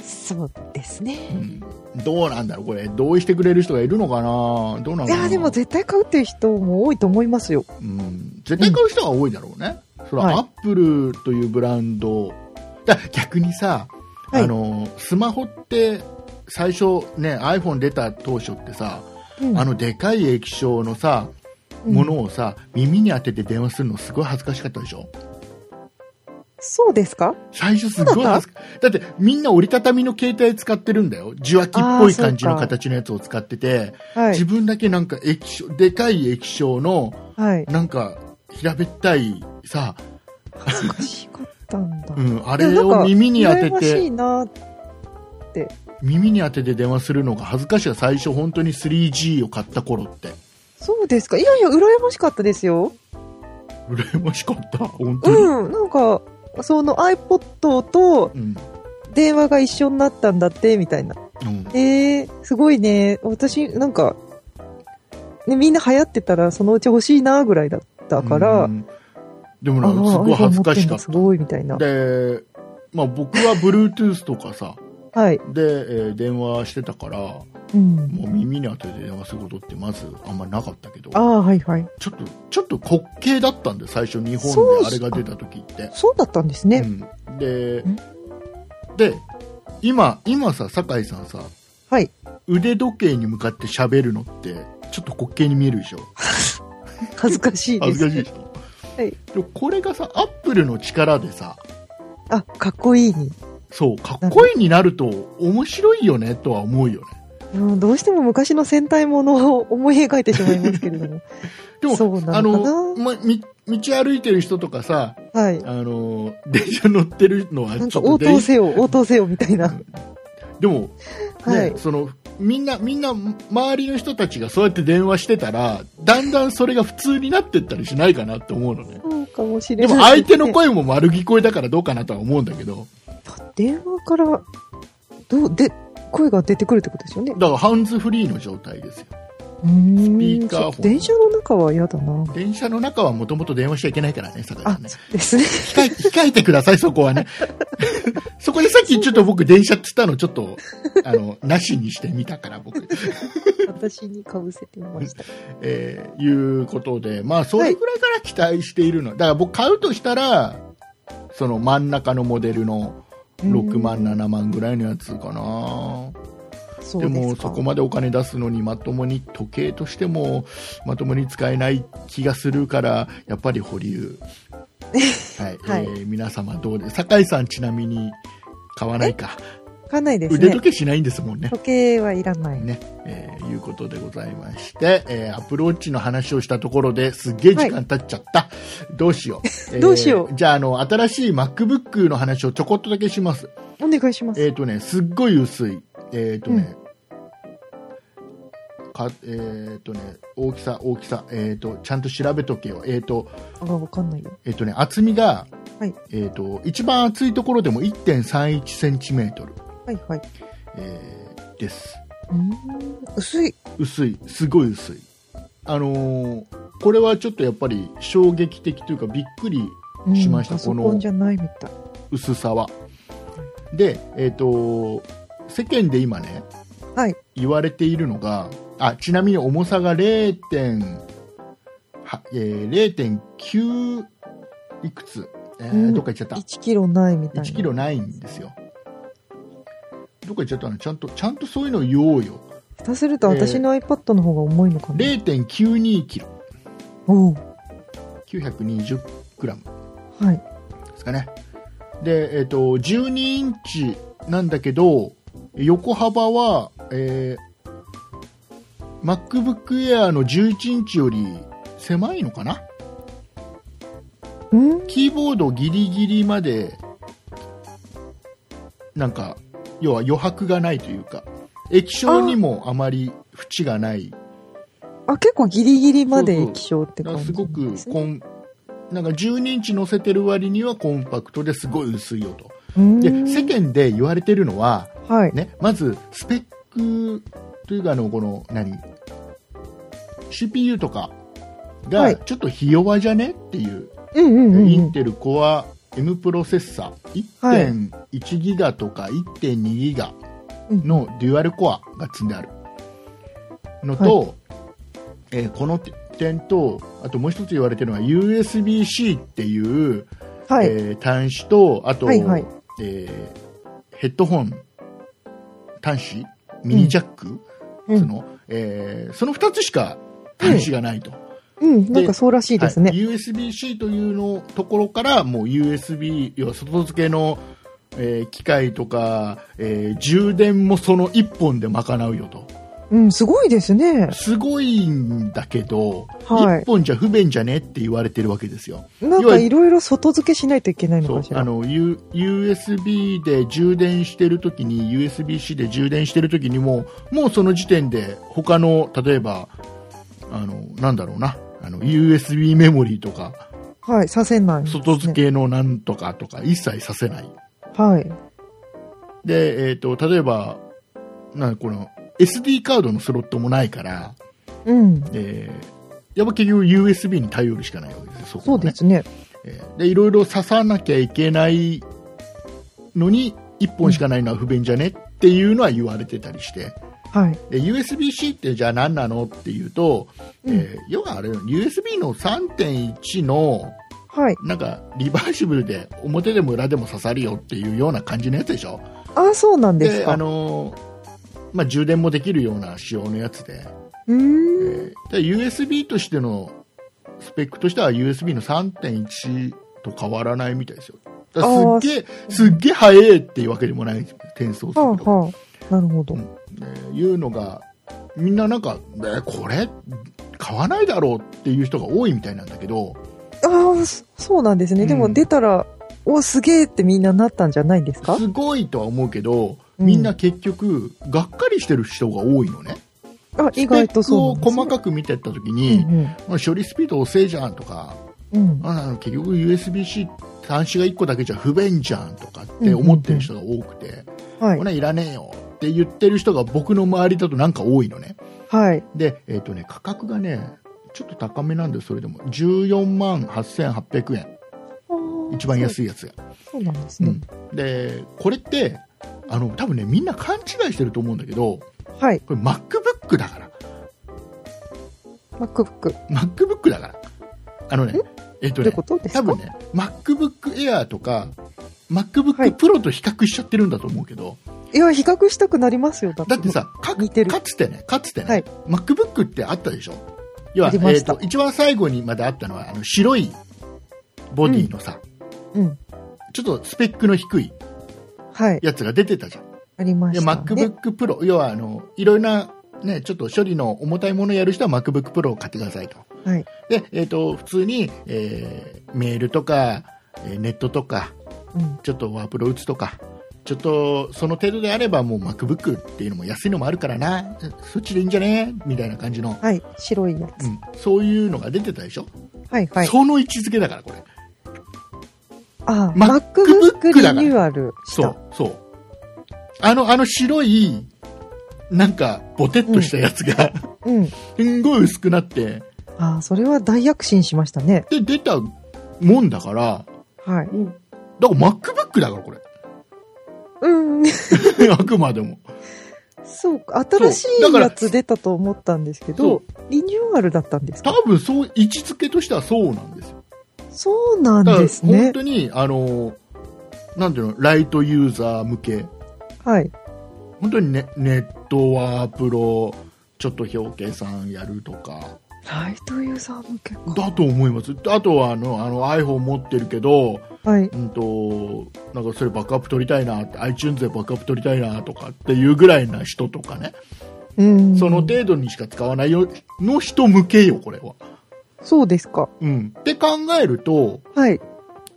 そうですね。うん。どうなんだろうこれ。同意してくれる人がいるのかな？どうなのかな？いや、でも絶対買うっていう人も多いと思いますよ。うん、絶対買う人が多いだろうね、それははい。アップルというブランド。だ逆にさ、はい。あのスマホって最初ね iPhone 出た当初ってさ、うん。あのでかい液晶のさものをさ、耳に当てて電話するのすごい恥ずかしかったでしょ？そうですか？最初すごいだってみんな折りたたみの携帯使ってるんだよ受話器っぽい感じの形のやつを使ってて、はい。自分だけなんか液晶でかい液晶のはい。なんか平べったいさ恥ずかしかったんだ。うん、あれを耳に当て羨ましていて、なって耳に当てて電話するのが恥ずかしいわ最初本当に 3G を買った頃ってそうですか？いやいや、羨ましかったですよ。羨ましかった本当に、うん。なんか、その iPod とうん電話が一緒になったんだって、みたいな。うんえー、すごいね。私、なんか、ね、みんな流行ってたらそのうち欲しいな、ぐらいだったから、うんでもあなんかすごい恥ずかしかってんだっすごい、みたいなた。。で、まあ僕は Bluetooth とかさ、はい。で、えー電話してたから、うん。もう耳に当てて電話することってまずあんまりなかったけど、ああ、はいはい。ちょっと、ちょっと滑稽だったんで、最初日本であれが出た時って。そうだったんですね。うん、でん、で、今、今さ、酒井さんさ、はい。腕時計に向かって喋るのって、ちょっと滑稽に見えるでしょ？[LAUGHS] 恥ずかしいです。恥ずかしいでしょ？はい。これがさ、アップルの力でさ、あ、かっこいいに。そう、かっこいいになると面白いよねとは思うよね。うんどうしても昔の戦隊ものを思い描いてしまいますけれども。[LAUGHS] でも、そうなのま、み道歩いてる人とかさ、はい。あの、電車乗ってるのはなんか応答せよ、応答せよみたいな。[LAUGHS] でも、ね、はいその、みんな、みんな、周りの人たちがそうやって電話してたら、だんだんそれが普通になってったりしないかなって思うのね。そうかもしれない。でも相手の声も丸聞こえだからどうかなとは思うんだけど、電話から、どう、で、声が出てくるってことですよね。だからハンズフリーの状態ですよ。スピーカー電車の中は嫌だな。電車の中はもともと電話しちゃいけないからね、坂井あさんね。、ですね。控え、控えてください、そこはね。[LAUGHS] そこでさっきちょっと僕電車って言ったのちょっと、あの、なしにしてみたから僕。私にかぶせてみました。[LAUGHS] えーいうことで、まあ、それぐらいから期待しているの。だから僕買うとしたら、その真ん中のモデルの6万、7万ぐらいのやつかな。で。もそこまでお金出すのにまともに時計としてもまともに使えない気がするからやっぱり保留。[LAUGHS] はい、はい。えー皆様どうで酒井さんちなみに買わないか、わかんないです腕ね。時計しないんですもんね時計はいらない。ね、えーいうことでございまして、えーアプローチの話をしたところですっげえ時間経っちゃった、[LAUGHS] どうしよう、えーどうしようじゃああの新しい MacBook の話をちょこっとだけしますお願いします。えっ、とね、すっごい薄い。えっ、とね、か、えっ、とね、大きさ、大きさ、えっ、と、ちゃんと調べとけよ。えっ、と、あ、わかんないよ。えっ、とね、厚みが、はいえっ、と、一番厚いところでも1.31センチメートル、はいはい。えーです。うーん。薄い。薄い、すごい薄い。あのーこれはちょっとやっぱり衝撃的というかびっくりうんしましたパソこのコンじゃないみたい。薄さは。で、えっ、と、世間で今ね、はい。言われているのが、あ、ちなみに重さが 0. はえー0.9いくつ、えーうんどっか行っちゃった。1キロないみたいな。1キロないんですよ。どっか行っちゃったのちゃんと、ちゃんとそういうの言おうよ。下手すると私の iPad の方が重いのかな。0.92キロ。おう920グラムはい。ですかね。で、えっ、と、12インチなんだけど、横幅は、えー MacBook Air の11インチより狭いのかな？うんキーボードギリギリまで、なんか、要は余白がないというか、液晶にもあまり縁がない。あ、結構ギリギリまで液晶って感じらすごく。コン、なんか12インチ乗せてる割にはコンパクトですごい薄いよと。で、世間で言われてるのは、はい。ね、まずスペックというかあのこの何？CPU とかはいがちょっとひ弱じゃね？っていう、うんうんうんうん。インテル Core M プロセッサー。はい。1.1ギガとか1.2ギガのデュアルコアが積んであるのと、えーこの点とあともう一つ言われてるのは USB-C っていう、はい。えー端子とあと、はいはい。えーヘッドホン端子ミニジャック、うん。そのえーその2つしか端子がないと、うん、なんかそうらしいですね。はい USB-C というのところからもう USB 要は外付けの、えー機械とか、えー充電もその1本で賄うよとうん、すごいですね。すごいんだけど、はい1本じゃ不便じゃねって言われてるわけですよ。なんかいろいろ外付けしないといけないのかしら。あの、U、USB で充電してるときに USB-C で充電してるときにももうその時点で他の例えばあのなんだろうなあの USB メモリーとかはい、させないね、外付けのなんとかとか一切させないはい。で、えー、と例えばなこの SD カードのスロットもないから、うん。えーやっぱ結局 USB に頼るしかないわけですよそねそうですね。えーでいろいろ刺さなきゃいけないのに1本しかないのは不便じゃねっていうのは言われてたりしてはい。で USB-C ってじゃあ何なの？っていうと、うんえー要はあれ USB の3.1のはい。なんかリバーシブルで表でも裏でも刺さるよっていうような感じのやつでしょ？あ、そうなんですか。あのーまあ、充電もできるような仕様のやつでうーん。えーで USB としてのスペックとしては USB の3.1と変わらないみたいですよ。すっげえ、すっげえ速いっていうわけでもない転送すはあ、ると。はあ。なるほど。うんえーいうのが、みんななんか、えーこれ、買わないだろうっていう人が多いみたいなんだけど、ああ、そそうなんですね。でもうん出たら、お、すげえってみんななったんじゃないですか？すごいとは思うけど、うんみんな結局、がっかりしてる人が多いのね。あ、意外とそうスペックを細く。かく見てった時に、うんまあ処理スピード遅いじゃんとか、うん。うん。あ結局 USB-C 端子が1個だけじゃ不便じゃんとかって思ってる人が多くて、はいこ。れいらねえよって言ってる人が僕の周りだとなんか多いのね。はい。で、えっ、とね、価格がね、ちょっと高めなんです、それでも。14万8800円。一番安い。いやつが。そうなんですねうん。。で、これって、あの、多分ね、みんな勘違いしてると思うんだけど、はい。これ MacBook だから。MacBook。MacBook だから。あのね、え？っ、とね多分ね、MacBook Air とか、MacBook はい Pro と比較しちゃってるんだと思うけど、いや、比較したくなりますよ。だって。だってさ、か似てるかつてね、かつてね、はい MacBook ってあったでしょ？要は、えーと一番最後にまであったのは、あの白いボディのさ、うん。ちょっとスペックの低いはい。やつが出てたじゃん。ありまで、した、ね。MacBook Pro、要はあの、いろいろな、ね、ちょっと処理の重たいものをやる人は MacBook Pro を買ってくださいと。はい。で、えっ、と、普通に、えーメールとか、えーネットとか、うん。ちょっとワープロ打つとか、ちょっとその程度であればもう MacBook っていうのも安いのもあるからな、そっちでいいんじゃね？みたいな感じの、はい。白いやつ。うん、そういうのが出てたでしょ、はい、はい。その位置づけだから、これ。あ、MacBook MacBook リニューアルそう。、そう。あの、あの白い、なんか、ボテッとしたやつが、うん。すんごい薄くなって、あ、それは大躍進しましたね。で、出たもんだから、はい。だから MacBook だから、これ。うん。[LAUGHS] あくまでも。そうか。新しいやつ出たと思ったんですけど、リニューアルだったんですか？多分そう、位置づけとしてはそうなんですよ。そうなんだから本ですね。当に、あの、なんていうの、ライトユーザー向け、はい。本当にネネットワープロ、ちょっと表計算やるとか、ライトユーザー向けか。だと思います。あとはあの、あの iPhone 持ってるけど、はい。うんと、なんかそれバックアップ取りたいなって、iTunes でバックアップ取りたいなとかっていうぐらいな人とかね、うん。その程度にしか使わないよの人向けよ、これは。そうですか。うん。って考えると、はい。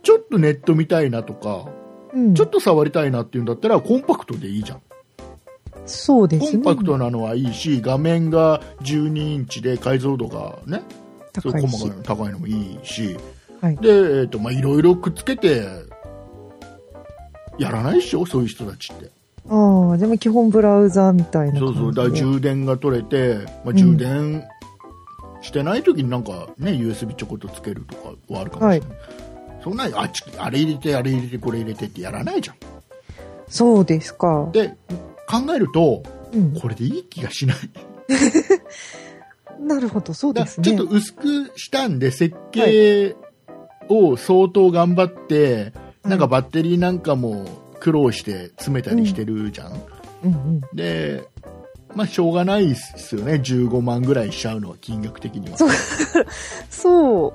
ちょっとネット見たいなとか、うん。ちょっと触りたいなっていうんだったら、コンパクトでいいじゃん。そうですね。コンパクトなのはいいし、画面が12インチで解像度がね、高いし細かいの高いのもいいし、はいで、えっ、と、まあ、いろいろくっつけて、やらないでしょそういう人たちって。ああ、でも基本ブラウザーみたいな。そうそう、だ充電が取れて、まあ、充電してない時になんかね、USB ちょこっとつけるとかはあるかもしれない。そんなあっち、あれ入れて、あれ入れて、これ入れてってやらないじゃん。そうですか。で、考えると、うん。これでいい気がしない。[LAUGHS] なるほど、そうだですね。ちょっと薄くしたんで、設計を相当頑張って、なんかバッテリーなんかも苦労して詰めたりしてるじゃん。うんうん。で、まあ、しょうがないですよね。15万ぐらいしちゃうのは、金額的には。そう [LAUGHS] そう。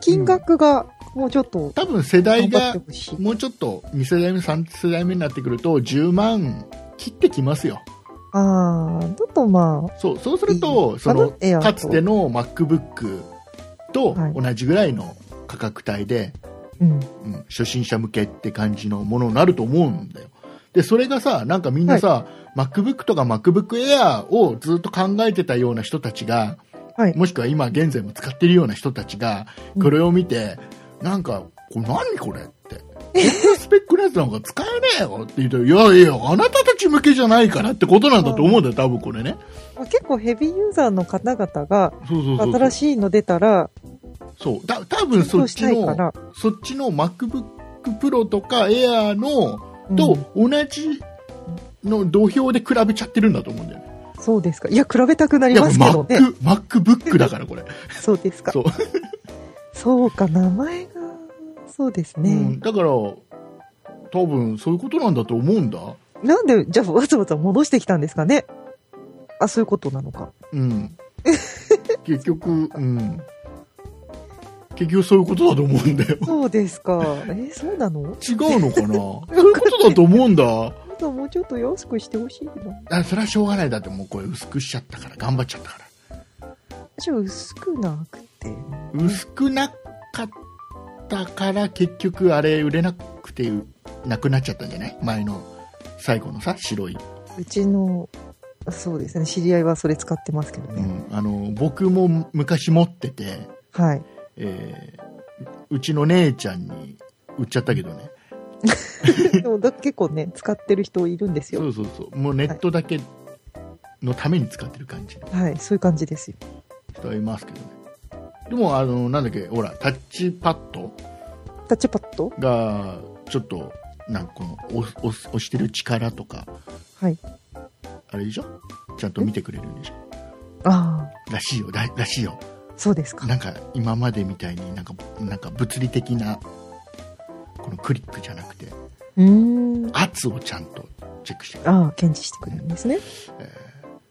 金額がもうちょっと多分世代が。もうちょっと2世代目、3世代目になってくると、10万切ってきますよ。ああ、だとまそうそうするといいそのかつての MacBook とはい同じぐらいの価格帯で、あ、うん。うん初心者向けって感じのものになると思うんだよでそれがさなんかみんなさ、MacBook とか MacBook Air をずっと考えてたような人たちがはい。もしくは今現在も使ってるような人たちがうんこれを見て、なんかこれ何これこんなスペックのやつなんか使えねえよって言うといやいやあなたたち向けじゃないからってことなんだと思うんだよ多分これねまあ結構ヘビーユーザーの方々が、新しいの出たら、そうた多分そっちのら、そっちの MacBook Pro とか Air のうんと同じの土俵で比べちゃってるんだと思うんだよね。そうですか。いや、比べたくないりやますけどね。Mac、MacBook だからこれ。そうですか。そう。そうか、名前が、そうですね。うん、だから、多分そういうことなんだと思うんだ。なんで、じゃあわざわざ戻してきたんですかねあ、そういうことなのか。うん。[LAUGHS] 結局、うん。結局そういうことだと思うんだよ。そうですか。え、[LAUGHS] そうなの？違うのかな？[LAUGHS] そういうことだと思うんだ。もうちょっと安くしてほしいな。あそれはしょうがない。だってもうこれ薄くしちゃったから、頑張っちゃったから。じゃあ薄くなくて。薄くなかったから結局あれ売れなくてなくなっちゃったんじゃない前の最後のさ白い、うちの、そうですね。知り合いはそれ使ってますけどね。うん、あの僕も昔持ってて、はい。えーうちの姉ちゃんに売っちゃったけどね [LAUGHS] でもだ結構ね、使ってる人いるんですよ。そうそうそうもうネットだけのために使ってる感じのはい、そういう感じですよ。人はいますけどねでもあのなんだっけほらタッチパッド？タッチパッド？がちょっとなんかこの押押してる力とかはい。あれでしょ？ちゃんと見てくれるんでしょ？ああ、らしいよららしいよそうですか。なんか今までみたいになんかなんか物理的なこのクリックじゃなくてうーん。圧をちゃんとチェックしてくれるああ、検知してくれるんですね。え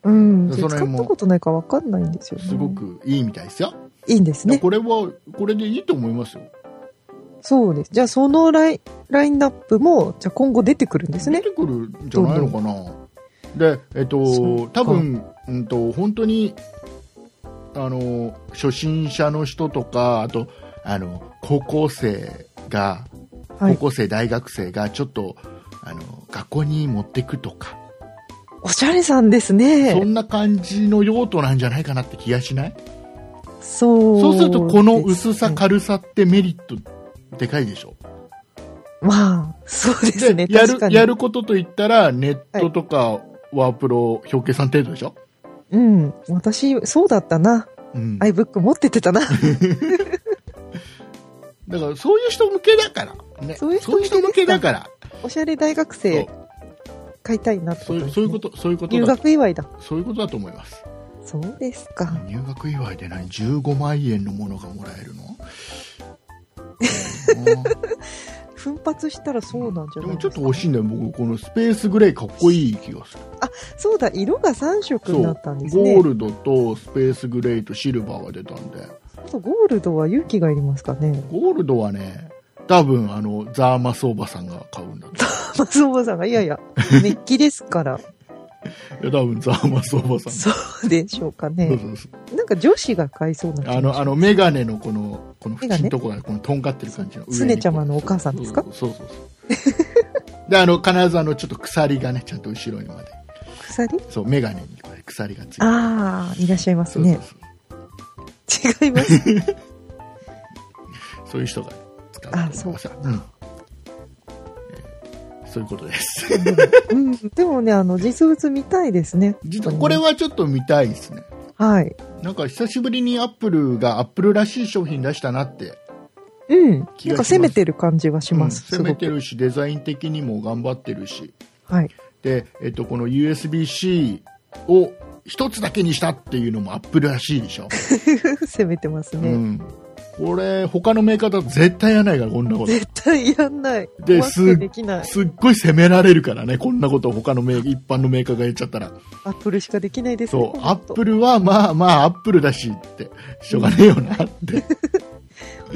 うん。使ったことないからわかんないんですよね。すごくいいみたいですよ、いいんですね。これはこれでいいと思いますよそうです。じゃあそのライン、ラインナップも、じゃあ今後出てくるんですね出。てくるんじゃないのかなでえっと多分うんと本当にあの初心者の人とかあとあの高校生がはい。高校生、大学生がちょっとあの学校に持ってくとか、おしゃれさんですね。そんな感じの用途なんじゃないかなって気がしない？そう。そうするとこの薄さか軽さってメリットでかいでしょ？まあ、そうですね。や。るやることといったらネットとかワープロ表計算程度でしょ、うん。私、そうだったな。うん、iBook 持ってってたな。[LAUGHS] だからそういう人向けだから、ね、そういう人向けだからおしゃれ大学生買いたいなってことね。そういうそういうことそういうこと留だ学祝いだ。そういうことだと思いますそうですか。入学祝いで何？15万円のものがもらえるの？[LAUGHS] うん奮発したらそうなんじゃでもちょっないですか。と欲しいんだよ僕このスペースグレーかっこいい気がするそうだ、色が3色になったんですね。ゴールドとスペースグレーとシルバーが出たんであとゴールドは勇気がいりますかね。ゴールドはね多分あのザーマスおばさんが買うんだと松尾さんが、いやいや、メッキですから。いや多分ザーマスおばさん。そうでしょうかそうね。そうそう。なんか女子が買いそうなあのあのメガネのこのこの縁のとこがこのとんがってる感じの上に。スネちゃまのお母さんですか？そうそうそう。であの必ずあのちょっと鎖がねちゃんと後ろにまで。鎖？そうメガネにこれ鎖がついてる。ああ、いらっしゃいますそうそうね。そう。違います。[LAUGHS] そういう人が使うあそうさ、うん。えーそういうことですうん、でもね、あの、実物見たいですね。実はこれはちょっと見たいですねはい。なんか久しぶりにアップルがアップルらしい商品出したなってうん。なんか攻めてる感じはします。うん攻めてするしデザイン的にも頑張ってるし。はい。で、えっと、この USB-C を一つだけにしたっていうのもアップルらしいでしょ、[LAUGHS] 攻めてますね。うん、これ他のメーカーだと絶対やらないからこんなこと絶対やんない。で怖くてできない。すっごい責められるからねこんなことを他のメー一般のメーカーが言っちゃったらアップルしかできないですそうアッルプルはまあまあアップルだしってしょうがねえよなって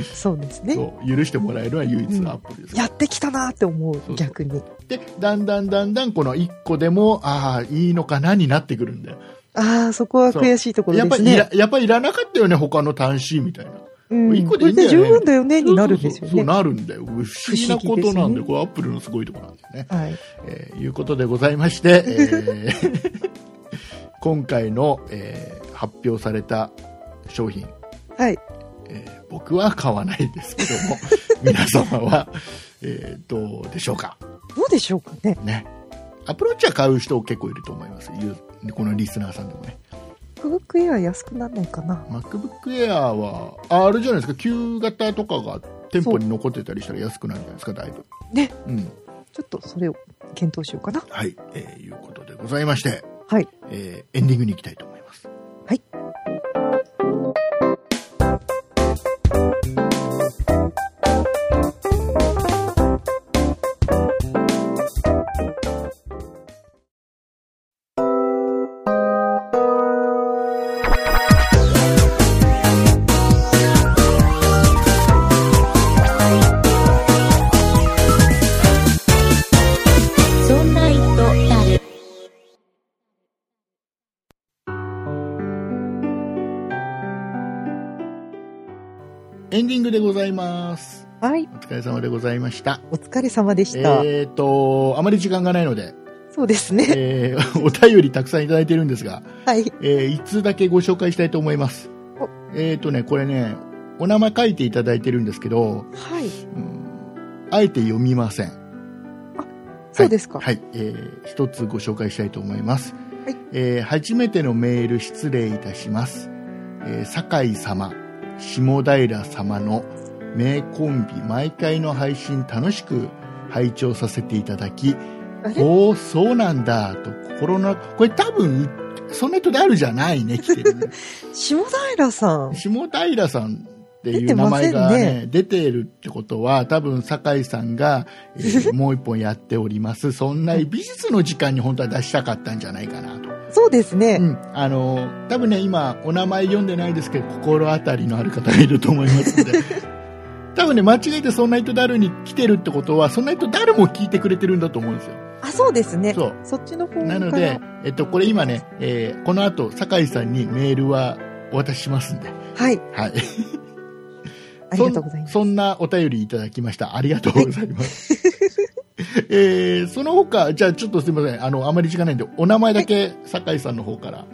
[LAUGHS] そうですね。そう許してもらえるのは唯一うんのアップルです、やってきたなって思う逆に。でだんだんだんだんこの1個でもああいいのかなになってくるんだよああ、そこは悔しいところやっぱですね。りいらやっぱりいらなかったよね他の端子みたいなうん、一個こでいいんだよね十分だよねになるんですよそうそう。なるんだよ。不思議なことなんでねこれアップルのすごいところなんで。すねはい。えーいうことでございまして、えー [LAUGHS] 今回の、えー発表された商品、はい。えー僕は買わないですけども [LAUGHS] 皆様は、えーどうでしょうか？どうでしょうかね。ね。アプローチは買う人結構いると思います。このリスナーさんでもね MacBook Air 安くならないかな？MacBook Air はああれじゃないですか旧型とかが店舗に残ってたりしたら安くなるんじゃないですかだいぶね。うんちょっとそれを検討しようかな。はい、えーいうことでございまして、はい。えーエンディングに行きたいと思いますはい。エンディングでございますはい。お疲れ様でございましたお疲れ様でした。えっ、とあまり時間がないので、そうですね。えー [LAUGHS] お便りたくさんいただいてるんですが、はい。えー、いつだけご紹介したいと思います？おえっ、とねこれねお名前書いていただいてるんですけど、はい。うんあえて読みませんそうですか。はい、えー一つご紹介したいと思います。はいえー初めてのメール失礼いたします。えー酒井様、下平様の名コンビ、毎回の配信楽しく拝聴させていただき、おお、そうなんだ、と心の、これ多分、そんな人であるじゃないね、来てるね。[LAUGHS] 下平さん。下平さんっていう名前せんねがね、出てるってことは、多分、酒井さんが、えー [LAUGHS] もう一本やっております。そんな美術の時間に本当は出したかったんじゃないかなと。そうですね。うん。あの、多分ね、今、お名前読んでないですけど、心当たりのある方がいると思いますので、[LAUGHS] 多分ね、間違えてそんな人ダルに来てるってことは、そんな人ダルも聞いてくれてるんだと思うんですよ。あ、そうですね。そう。そっちの方。なので、えっと、これ今ね、えーこの後、酒井さんにメールはお渡ししますんで、はい。はい。ありがとうございます。そんそんなお便りいただきました。ありがとうございます。[LAUGHS] えーその他、じゃあちょっとすみません。あの、あまり時間ないんで、お名前だけ、酒井さんの方から。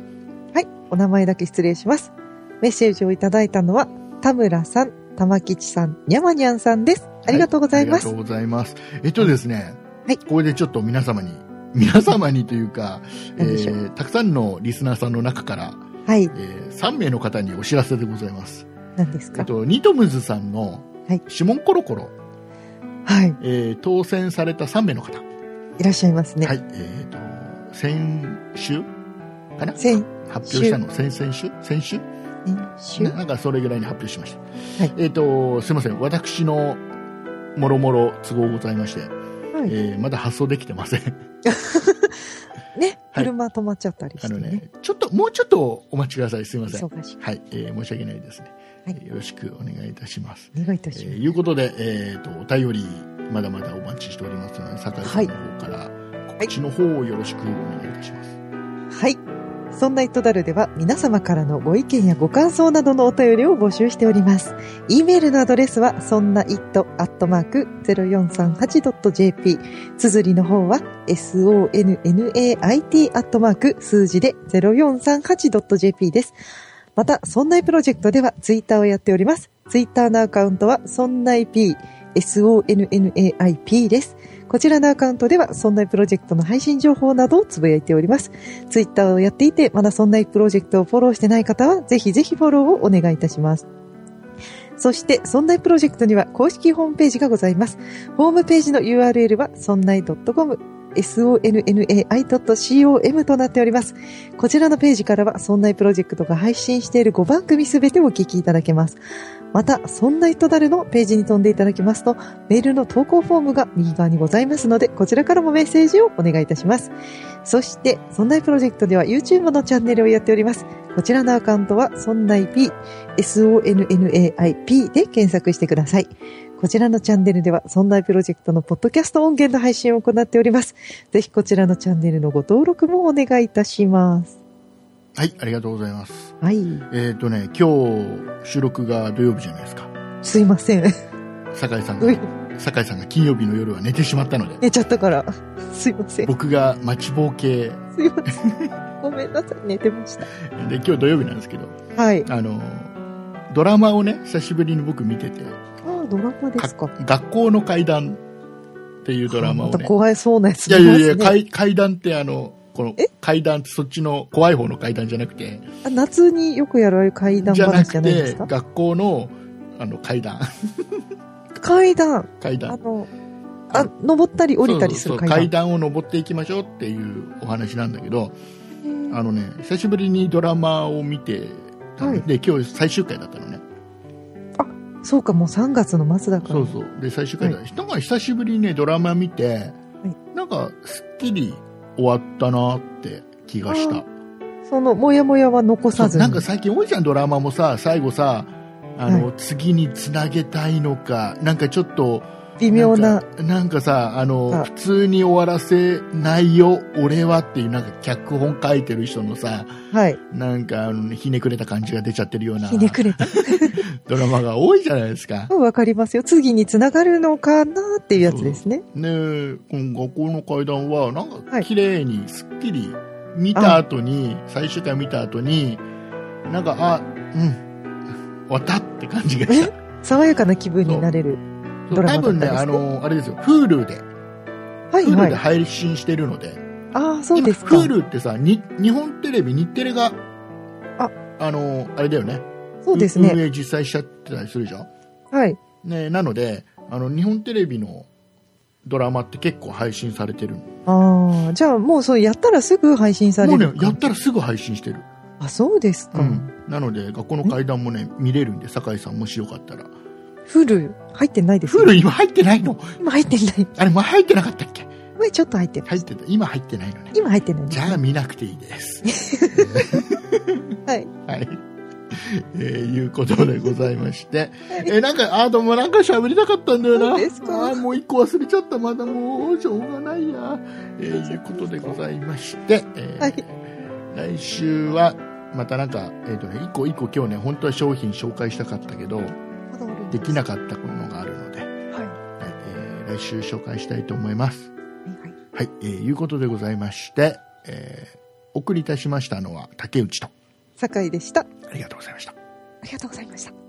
はい。お名前だけ失礼します。メッセージをいただいたのは、田村さん、玉吉さん、にゃまにゃんさんです。ありがとうございます。はありがとうございます。えっとですね、はいこれでちょっと皆様に、皆様にというか、えーたくさんのリスナーさんの中から、はい。えー3名の方にお知らせでございます。何ですか？えっと、ニトムズさんのはい、指紋コロコロ、はい。えー当選された3名の方。いらっしゃいますね。はい、えっ、と、先週？かな？先発表したの？先々週？先週？週ななんかそれぐらいに発表しました。はいえっ、と、すいません。私のもろもろ都合ございまして、はい。えーまだ発送できてません。[LAUGHS] ね、はい車止まっちゃったりしてね。あのね、ちょっと、もうちょっとお待ちください。すいません。忙しい。はい、えー申し訳ないですね、よろしくお願いいたします。お願いいたえします。ーいうことで、えっ、と、お便り、まだまだお待ちしておりますので、酒井さんの方から、告知の方をよろしくお願いいたします。はい。そんなイットダルでは皆様からのご意見やご感想などのお便りを募集しております。e メールのアドレスは、そんな it アットマーク 0438.jp。綴りの方は、sonnait アットマーク数字で 0438.jp です。また、そんないプロジェクトではツイッターをやっております。ツイッターのアカウントは、そんない p、sonnaip です。こちらのアカウントでは、そんないプロジェクトの配信情報などをつぶやいております。ツイッターをやっていて、まだそんないプロジェクトをフォローしてない方は、ぜひぜひフォローをお願いいたします。そして、そんないプロジェクトには公式ホームページがございます。ホームページの URL は、そんない .com、sonnai.com となっております。こちらのページからは、そんないプロジェクトが配信している5番組すべてお聞きいただけます。また、そんないとだるのページに飛んでいただきますと、メールの投稿フォームが右側にございますので、こちらからもメッセージをお願いいたします。そして、そんないプロジェクトでは YouTube のチャンネルをやっております。こちらのアカウントは、そんない P、SONNAIP で検索してください。こちらのチャンネルでは、そんないプロジェクトのポッドキャスト音源の配信を行っております。ぜひこちらのチャンネルのご登録もお願いいたします。はい、ありがとうございます。はい。えっ、とね、今日、収録が土曜日じゃないですか。すいません。酒井さんが、酒井さんが金曜日の夜は寝てしまったので、寝ちゃったから。すいません。僕が待ちぼうけすいません。ごめんなさい。寝てました。で、今日土曜日なんですけど、はい。あの、ドラマをね、久しぶりに僕見てて、ドラマですか。学校の階段っていうドラマをね。また怖いそうなやついやいやいや、見ますね階階段ってあの、このえ？階段ってそっちの怖い方の階段じゃなくて、あ夏によくやる階段じゃな話じゃないですか、学校のあの階段、階段。階段。あの、あ、登ったり降りたりする階段。階段を登っていきましょうっていうお話なんだけど、あのね、久しぶりにドラマを見てたのはいで、今日最終回だったのね。そうか、もう3月の末だから。そうそう。で、最終回だ。なんか久しぶりにね、ドラマ見て、いなんか、すっきり終わったなって気がしたあ。その、もやもやは残さずに。なんか最近多いじゃん、ドラマもさ、最後さ、あの、は次につなげたいのか、なんかちょっと、微妙な。んかなんかさ、あの、あ普通に終わらせないよ、俺はっていう、なんか脚本書いてる人のさ、はい。なんか、ひねくれた感じが出ちゃってるようなひねくれた。[LAUGHS] ドラマが多いじゃないですか。[LAUGHS] うんわかりますよ。次につながるのかなっていうやつですね。ねえ、この学校の階段は、なんかはい綺麗に、すっきり見た後に、最終回見た後に、なんか、あ、うん、終わったって感じがした。爽やかな気分になれる。そうドラマ多分ね、あの、あれですよ、Hulu で、はい Hulu ではい。配信してるので、ああ、そうですか。今 Hulu ってさ、に日本テレビ、日テレが、あ、あの、あれだよね。そうです運ね。営実際しちゃってたりするじゃん。はい。ね、なので、あの、日本テレビのドラマって結構配信されてるああ、じゃあもうそうやったらすぐ配信さもうねれる、やったらすぐ配信してる。あ、そうですか。うん。なので、学校の階段もね、見れるんで、酒井さんもしよかったら。フル入ってないですよ。フル今入ってないの？今入ってない。あれ、前入ってなかったっけ？前ちょっと入ってる。入ってた。今入ってないのね。今入ってないじゃあ見なくていいです。[LAUGHS] はい。はい。えー、いうことでございまして。えーなんか、あー、でもなんか喋りたかったんだよな。そうですか？あーもう一個忘れちゃった。まだもう、しょうがないや。えー、いうことでございまして。えーはい来週は、またなんか、えっ、とね、一個一個今日ね、本当は商品紹介したかったけど、できなかったものがあるので、はい。えー来週紹介したいと思います。はい。はい、えーいうことでございまして、えーお送りいたしましたのは竹内と、酒井でした。あありがとうございました。りがとうございました。